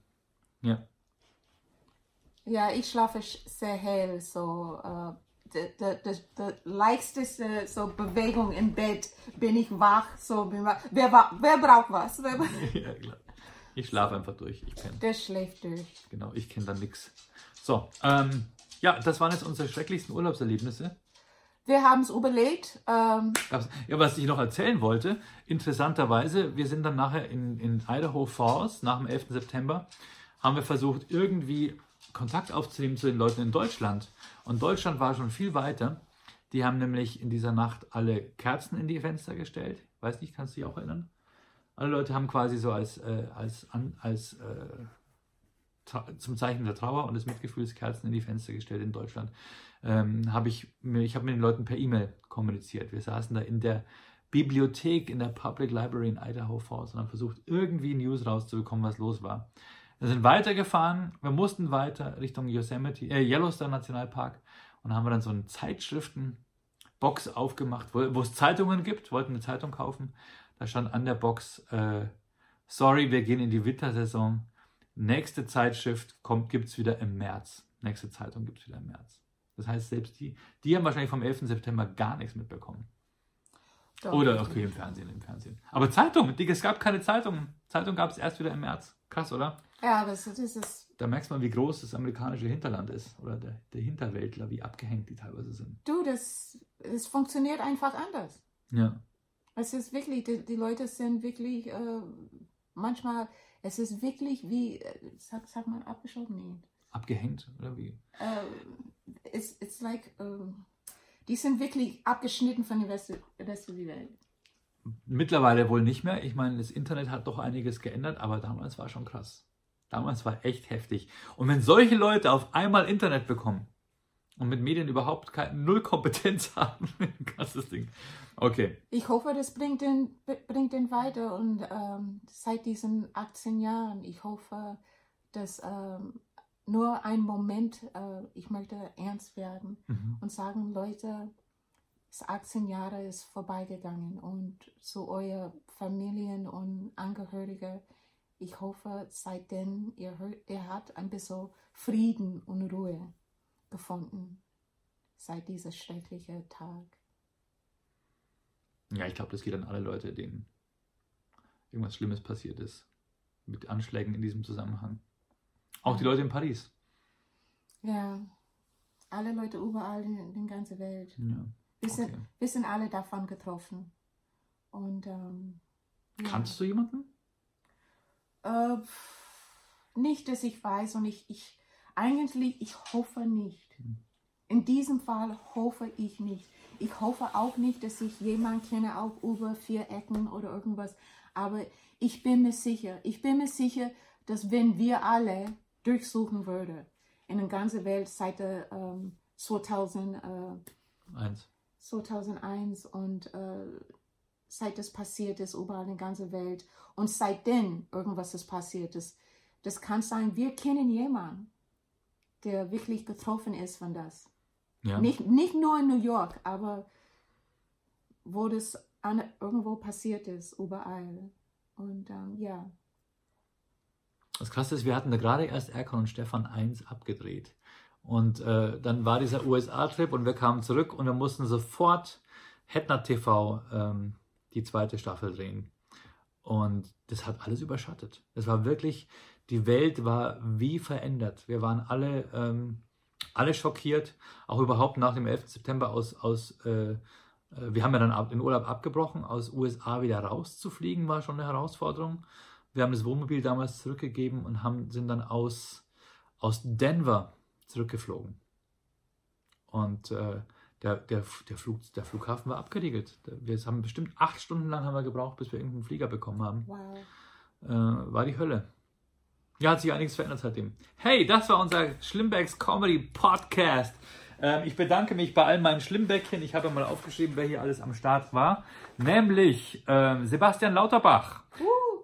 A: Ja.
B: Ja, ich schlafe sehr hell, so uh, die, die, die, leichteste so Bewegung im Bett bin ich wach, so bin wach. Wer, wer braucht was? Wer,
A: ja, klar. Ich schlafe einfach durch. Ich kenn.
B: Der schläft durch.
A: Genau, ich kenne dann nichts. So, ähm, ja, das waren jetzt unsere schrecklichsten Urlaubserlebnisse.
B: Wir haben es überlegt. Ähm,
A: ja, was ich noch erzählen wollte, interessanterweise, wir sind dann nachher in, in Idaho Falls, nach dem 11. September, haben wir versucht, irgendwie Kontakt aufzunehmen zu den Leuten in Deutschland. Und Deutschland war schon viel weiter. Die haben nämlich in dieser Nacht alle Kerzen in die Fenster gestellt. Weiß nicht, kannst du dich auch erinnern? Alle Leute haben quasi so als, äh, als, an, als äh, zum Zeichen der Trauer und des Mitgefühls Kerzen in die Fenster gestellt in Deutschland. Ähm, habe ich, ich habe mit den Leuten per E-Mail kommuniziert. Wir saßen da in der Bibliothek in der Public Library in Idaho Falls und haben versucht, irgendwie News rauszubekommen, was los war. Wir sind weitergefahren, wir mussten weiter Richtung Yosemite, äh, Yellowstone Nationalpark und haben wir dann so eine Zeitschriftenbox aufgemacht, wo, wo es Zeitungen gibt, wollten eine Zeitung kaufen. Da stand an der Box, äh, sorry, wir gehen in die Wintersaison. Nächste Zeitschrift gibt es wieder im März. Nächste Zeitung gibt es wieder im März. Das heißt, selbst die, die haben wahrscheinlich vom 11. September gar nichts mitbekommen. Doch, Oder okay, im Fernsehen, im Fernsehen. Aber Zeitung, es gab keine Zeitung. Zeitung gab es erst wieder im März. Krass, oder?
B: Ja, das, das ist.
A: Da merkst du mal, wie groß das amerikanische Hinterland ist. Oder der, der Hinterwäldler, wie abgehängt die teilweise sind.
B: Du, das, das funktioniert einfach anders.
A: Ja.
B: Es ist wirklich, die, die Leute sind wirklich, äh, manchmal, es ist wirklich wie, äh, sag, sag mal, abgeschoben, nee.
A: Abgehängt, oder wie?
B: Uh, it's, it's like, uh, die sind wirklich abgeschnitten von der Rest, Rest der Welt.
A: Mittlerweile wohl nicht mehr. Ich meine, das Internet hat doch einiges geändert, aber damals war schon krass. Damals war echt heftig. Und wenn solche Leute auf einmal Internet bekommen und mit Medien überhaupt keine Null Kompetenz haben, krasses Ding. Okay.
B: Ich hoffe, das bringt den, bringt den weiter und ähm, seit diesen 18 Jahren, ich hoffe, dass ähm, nur ein Moment, äh, ich möchte ernst werden mhm. und sagen, Leute, 18 Jahre ist vorbeigegangen und zu eurer Familien und Angehörige, ich hoffe, seitdem ihr, ihr habt ein bisschen Frieden und Ruhe gefunden seit dieser schrecklichen Tag.
A: Ja, ich glaube, das geht an alle Leute, denen irgendwas Schlimmes passiert ist. mit Anschlägen in diesem Zusammenhang. Auch die Leute in Paris.
B: Ja, alle Leute überall in, in der ganzen Welt.
A: Ja.
B: Wir, sind,
A: Okay.
B: wir sind alle davon getroffen. Und ähm, ja.
A: Kannst du jemanden?
B: Äh, nicht, dass ich weiß und ich, ich eigentlich, ich hoffe nicht. In diesem Fall hoffe ich nicht. Ich hoffe auch nicht, dass ich jemanden kenne, auch über vier Ecken oder irgendwas. Aber ich bin mir sicher, ich bin mir sicher, dass wenn wir alle durchsuchen würden, in der ganzen Welt seit ähm, 2000, äh,
A: Eins.
B: 2001 und äh, seit das passiert ist, überall in der ganzen Welt und seitdem irgendwas ist passiert ist, das kann sein, wir kennen jemanden, der wirklich getroffen ist von das.
A: Ja.
B: Nicht, nicht nur in New York, aber wo das an, irgendwo passiert ist, überall. Und ähm, ja,
A: Das Krasse ist, wir hatten da gerade erst Erkan und Stefan 1 abgedreht. Und äh, dann war dieser USA-Trip und wir kamen zurück und wir mussten sofort Hetner TV ähm, die zweite Staffel drehen. Und das hat alles überschattet. Es war wirklich, die Welt war wie verändert. Wir waren alle, ähm, alle schockiert, auch überhaupt nach dem 11. September aus, aus äh, äh, wir haben ja dann den Urlaub abgebrochen, aus USA wieder rauszufliegen, war schon eine Herausforderung. Wir haben das Wohnmobil damals zurückgegeben und haben, sind dann aus, aus Denver zurückgeflogen. Und äh, der, der, der, Flug, der Flughafen war abgeriegelt. Wir haben bestimmt acht Stunden lang haben wir gebraucht, bis wir irgendeinen Flieger bekommen haben.
B: wow.
A: Äh, war die Hölle. Ja, hat sich einiges verändert seitdem. Hey, das war unser Schlimmbecks Comedy Podcast. Ähm, ich bedanke mich bei all meinen Schlimmbäckchen. Ich habe mal aufgeschrieben, wer hier alles am Start war. Nämlich ähm, Sebastian Lauterbach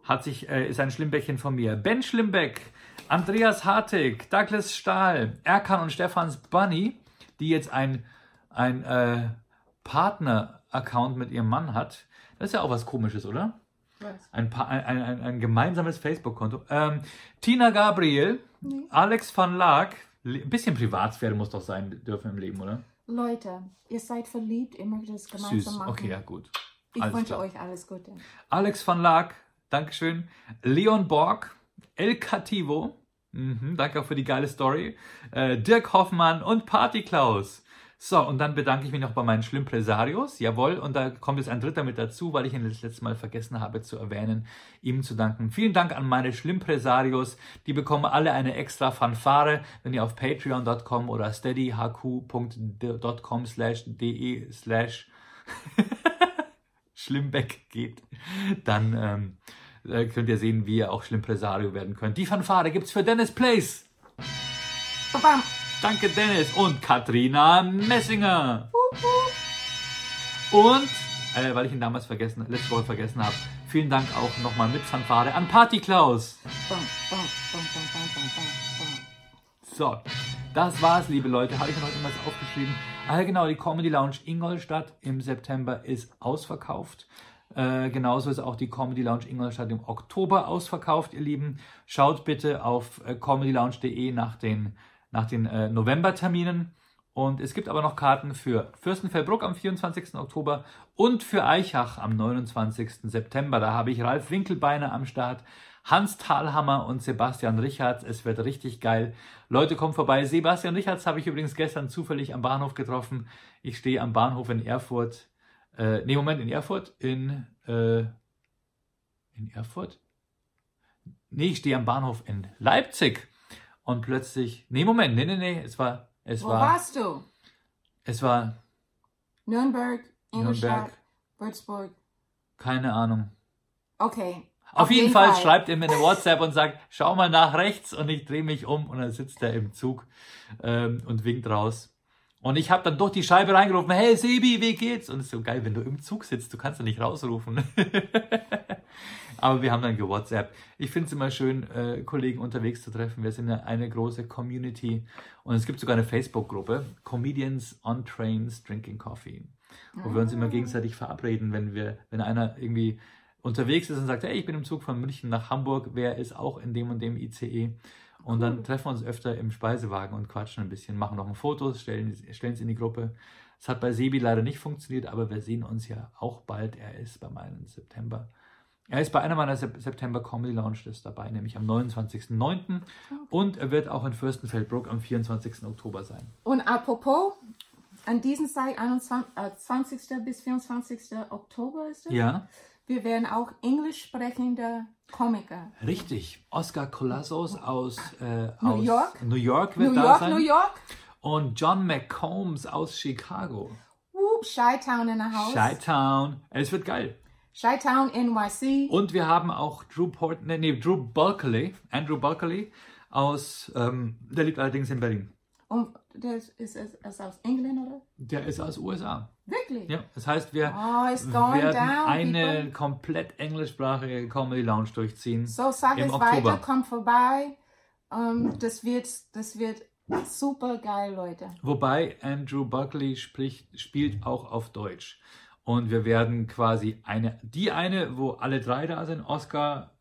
A: hat sich, äh, ist ein Schlimmbäckchen von mir. Ben Schlimbeck, Andreas Hartig, Douglas Stahl, Erkan und Stefans Bunny, die jetzt ein, ein äh, Partner-Account mit ihrem Mann hat. Das ist ja auch was komisches, oder?
B: Was?
A: Ein, Pa- ein, ein, ein, ein gemeinsames Facebook-Konto. Ähm, Tina Gabriel,
B: Nee.
A: Alex van Laak, ein bisschen Privatsphäre muss doch sein dürfen im Leben, oder?
B: Leute, ihr seid verliebt, ihr möchtet es gemeinsam
A: Süß.
B: machen.
A: Okay, ja, gut.
B: ich
A: alles
B: wünsche
A: klar.
B: euch alles Gute.
A: Alex van Laak, Dankeschön. Leon Borg, El Cativo, mhm, danke auch für die geile Story. Äh, Dirk Hoffmann und Party Klaus. So, und dann bedanke ich mich noch bei meinen Schlimmpresarios. Jawohl, und da kommt jetzt ein dritter mit dazu, weil ich ihn das letzte Mal vergessen habe zu erwähnen, ihm zu danken. Vielen Dank an meine Schlimmpresarios. Die bekommen alle eine extra Fanfare, wenn ihr auf patreon.com oder steadyhq.com slash de slash Schlimmbeck geht, dann ähm, äh, könnt ihr sehen, wie ihr auch Schlimmpresario werden könnt. Die Fanfare gibt's für Dennis Place. Danke Dennis und Katrina Messinger. Und, äh, weil ich ihn damals vergessen, letzte Woche vergessen habe, vielen Dank auch nochmal mit Fanfare an Party Klaus. So, das war's, liebe Leute. Habe ich mir noch irgendwas aufgeschrieben? Ah, ja, genau, die Comedy Lounge Ingolstadt im September ist ausverkauft. Äh, genauso ist auch die Comedy Lounge Ingolstadt im Oktober ausverkauft, ihr Lieben. Schaut bitte auf äh, comedylounge.de nach den, nach den äh, Novemberterminen. Und es gibt aber noch Karten für Fürstenfeldbruck am 24. Oktober und für Eichach am 29. September. Da habe ich Ralf Winkelbeiner am Start, Hans Thalhammer und Sebastian Richards. Es wird richtig geil. Leute, kommt vorbei. Sebastian Richards habe ich übrigens gestern zufällig am Bahnhof getroffen. Ich stehe am Bahnhof in Erfurt. Äh, nee, Moment, in Erfurt? In, äh, in Erfurt? Nee, ich stehe am Bahnhof in Leipzig. Und plötzlich, nee, Moment, nee, nee, nee, es war, es
B: Wo
A: war,
B: warst du?
A: es war,
B: Nürnberg, Ingolstadt,
A: Nürnberg.
B: Würzburg.
A: keine Ahnung.
B: Okay.
A: Auf, jeden, Fall, schreibt er mir eine WhatsApp und sagt, schau mal nach rechts und ich drehe mich um und dann sitzt er im Zug ähm, und winkt raus. Und ich habe dann durch die Scheibe reingerufen, hey Sebi, wie geht's? Und es ist so geil, wenn du im Zug sitzt, du kannst ja nicht rausrufen. Aber wir haben dann gewhatsApp. Ich finde es immer schön, äh, Kollegen unterwegs zu treffen. Wir sind ja eine große Community und es gibt sogar eine Facebook-Gruppe, Comedians on Trains Drinking Coffee, wo wir uns immer gegenseitig verabreden, wenn wir, wenn einer irgendwie unterwegs ist und sagt, hey, ich bin im Zug von München nach Hamburg, wer ist auch in dem und dem ICE? Und dann treffen wir uns öfter im Speisewagen und quatschen ein bisschen, machen noch ein Foto, stellen es in die Gruppe. Es hat bei Sebi leider nicht funktioniert, aber wir sehen uns ja auch bald. Er ist bei meinem September Er ist bei einer meiner September Comedy Launches dabei, nämlich am 29.09. Und er wird auch in Fürstenfeldbruck am 24. Oktober sein.
B: Und apropos, an diesem Zeit, 21, äh, 20. bis 24. Oktober ist es.
A: Ja,
B: Wir werden auch englisch sprechende Komiker.
A: richtig. Oscar Colassos aus, äh,
B: New
A: aus
B: York?
A: New York wird
B: New
A: da
B: York,
A: sein.
B: New York.
A: Und John McCombs aus Chicago.
B: Whoop, Chi-Town in the house.
A: Chi-Town. Es wird geil.
B: Chi-Town, NYC.
A: Und wir haben auch Drew Port, nee, Drew Bulkeley, Andrew Bulkeley aus, ähm, der lebt allerdings in Berlin.
B: Und das ist es ist aus England, oder?
A: Der ist aus USA.
B: Wirklich?
A: Ja, das heißt, wir
B: Oh,
A: werden
B: down,
A: eine
B: people.
A: komplett englischsprachige Comedy Lounge durchziehen.
B: So, sag
A: im
B: es
A: Oktober.
B: weiter, kommt vorbei. Ähm, das, wird, das wird super geil, Leute.
A: Wobei Andrew Buckley spricht, spielt auch auf Deutsch. Und wir werden quasi eine, die eine, wo alle drei da sind, Oscar,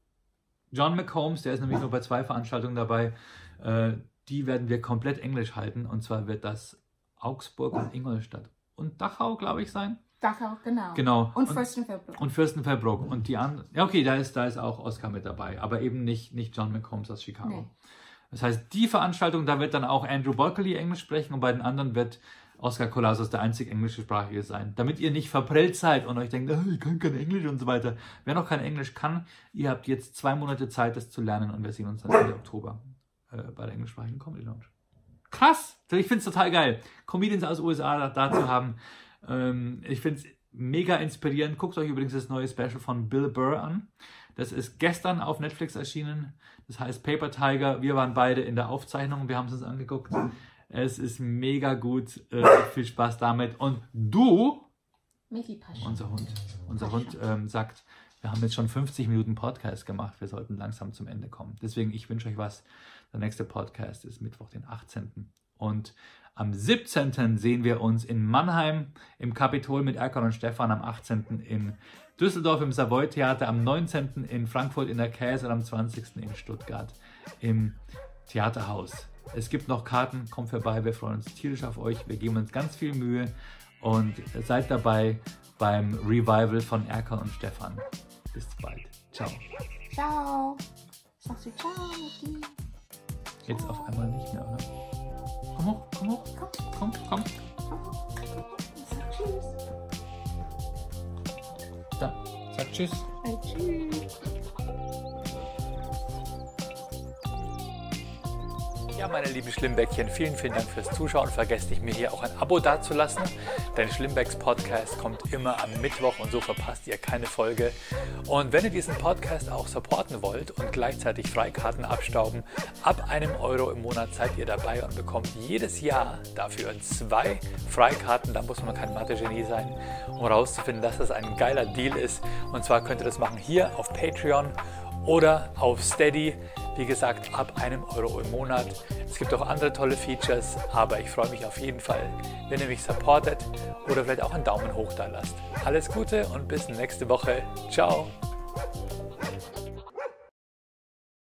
A: John McCombs, der ist nämlich nur bei zwei Veranstaltungen dabei, äh, die werden wir komplett englisch halten. Und zwar wird das Augsburg und Ingolstadt und Dachau, glaube ich, sein.
B: Dachau, genau.
A: Genau.
B: Und Fürstenfeldbruck.
A: und Fürstenfeldbruck. Und die anderen, ja okay, da ist, da ist auch Oscar mit dabei, aber eben nicht, nicht John McCombs aus Chicago.
B: Nee.
A: Das heißt, die Veranstaltung, da wird dann auch Andrew Bulkeley Englisch sprechen und bei den anderen wird Oscar Colassos der einzig englischsprachige sein. Damit ihr nicht verprellt seid und euch denkt, "Ah, ich kann kein Englisch und so weiter. Wer noch kein Englisch kann, ihr habt jetzt zwei Monate Zeit, das zu lernen und wir sehen uns dann Ende Oktober äh, bei der englischsprachigen Comedy Lounge. Krass! Ich finde es total geil, Comedians aus USA da, zu haben. Ähm, ich finde es mega inspirierend. Guckt euch übrigens das neue Special von Bill Burr an. Das ist gestern auf Netflix erschienen. Das heißt Paper Tiger. Wir waren beide in der Aufzeichnung. Wir haben es uns angeguckt. Es ist mega gut. Äh, viel Spaß damit. Und du, unser Hund, unser Hund ähm, sagt, wir haben jetzt schon 50 Minuten Podcast gemacht. Wir sollten langsam zum Ende kommen. Deswegen, ich wünsche euch was. Der nächste Podcast ist Mittwoch, den 18. Und am 17. sehen wir uns in Mannheim im Kapitol mit Erkan und Stefan, am 18. in Düsseldorf im Savoy Theater, am 19. in Frankfurt in der Käse und am 20. in Stuttgart im Theaterhaus. Es gibt noch Karten, kommt vorbei, wir freuen uns tierisch auf euch, wir geben uns ganz viel Mühe und seid dabei beim Revival von Erkan und Stefan. Bis bald. Ciao.
B: Ciao. Sagst du ciao, Mickey?
A: Jetzt auf einmal nicht mehr, oder? Komm hoch, komm hoch, komm, komm.
B: Sag tschüss.
A: Da, sag Tschüss.
B: Hey, tschüss.
C: Ja, meine lieben Schlimmbäckchen, vielen, vielen Dank fürs Zuschauen. Vergesst nicht, mir hier auch ein Abo dazulassen. Denn Schlimmbecks Podcast kommt immer am Mittwoch und so verpasst ihr keine Folge. Und wenn ihr diesen Podcast auch supporten wollt und gleichzeitig Freikarten abstauben, ab einem Euro im Monat seid ihr dabei und bekommt jedes Jahr dafür zwei Freikarten. Da muss man kein Mathe-Genie sein, um herauszufinden, dass das ein geiler Deal ist. Und zwar könnt ihr das machen hier auf Patreon oder auf Steady. Wie gesagt, ab einem Euro im Monat. Es gibt auch andere tolle Features, aber ich freue mich auf jeden Fall, wenn ihr mich supportet oder vielleicht auch einen Daumen hoch da lasst. Alles Gute und bis nächste Woche. Ciao.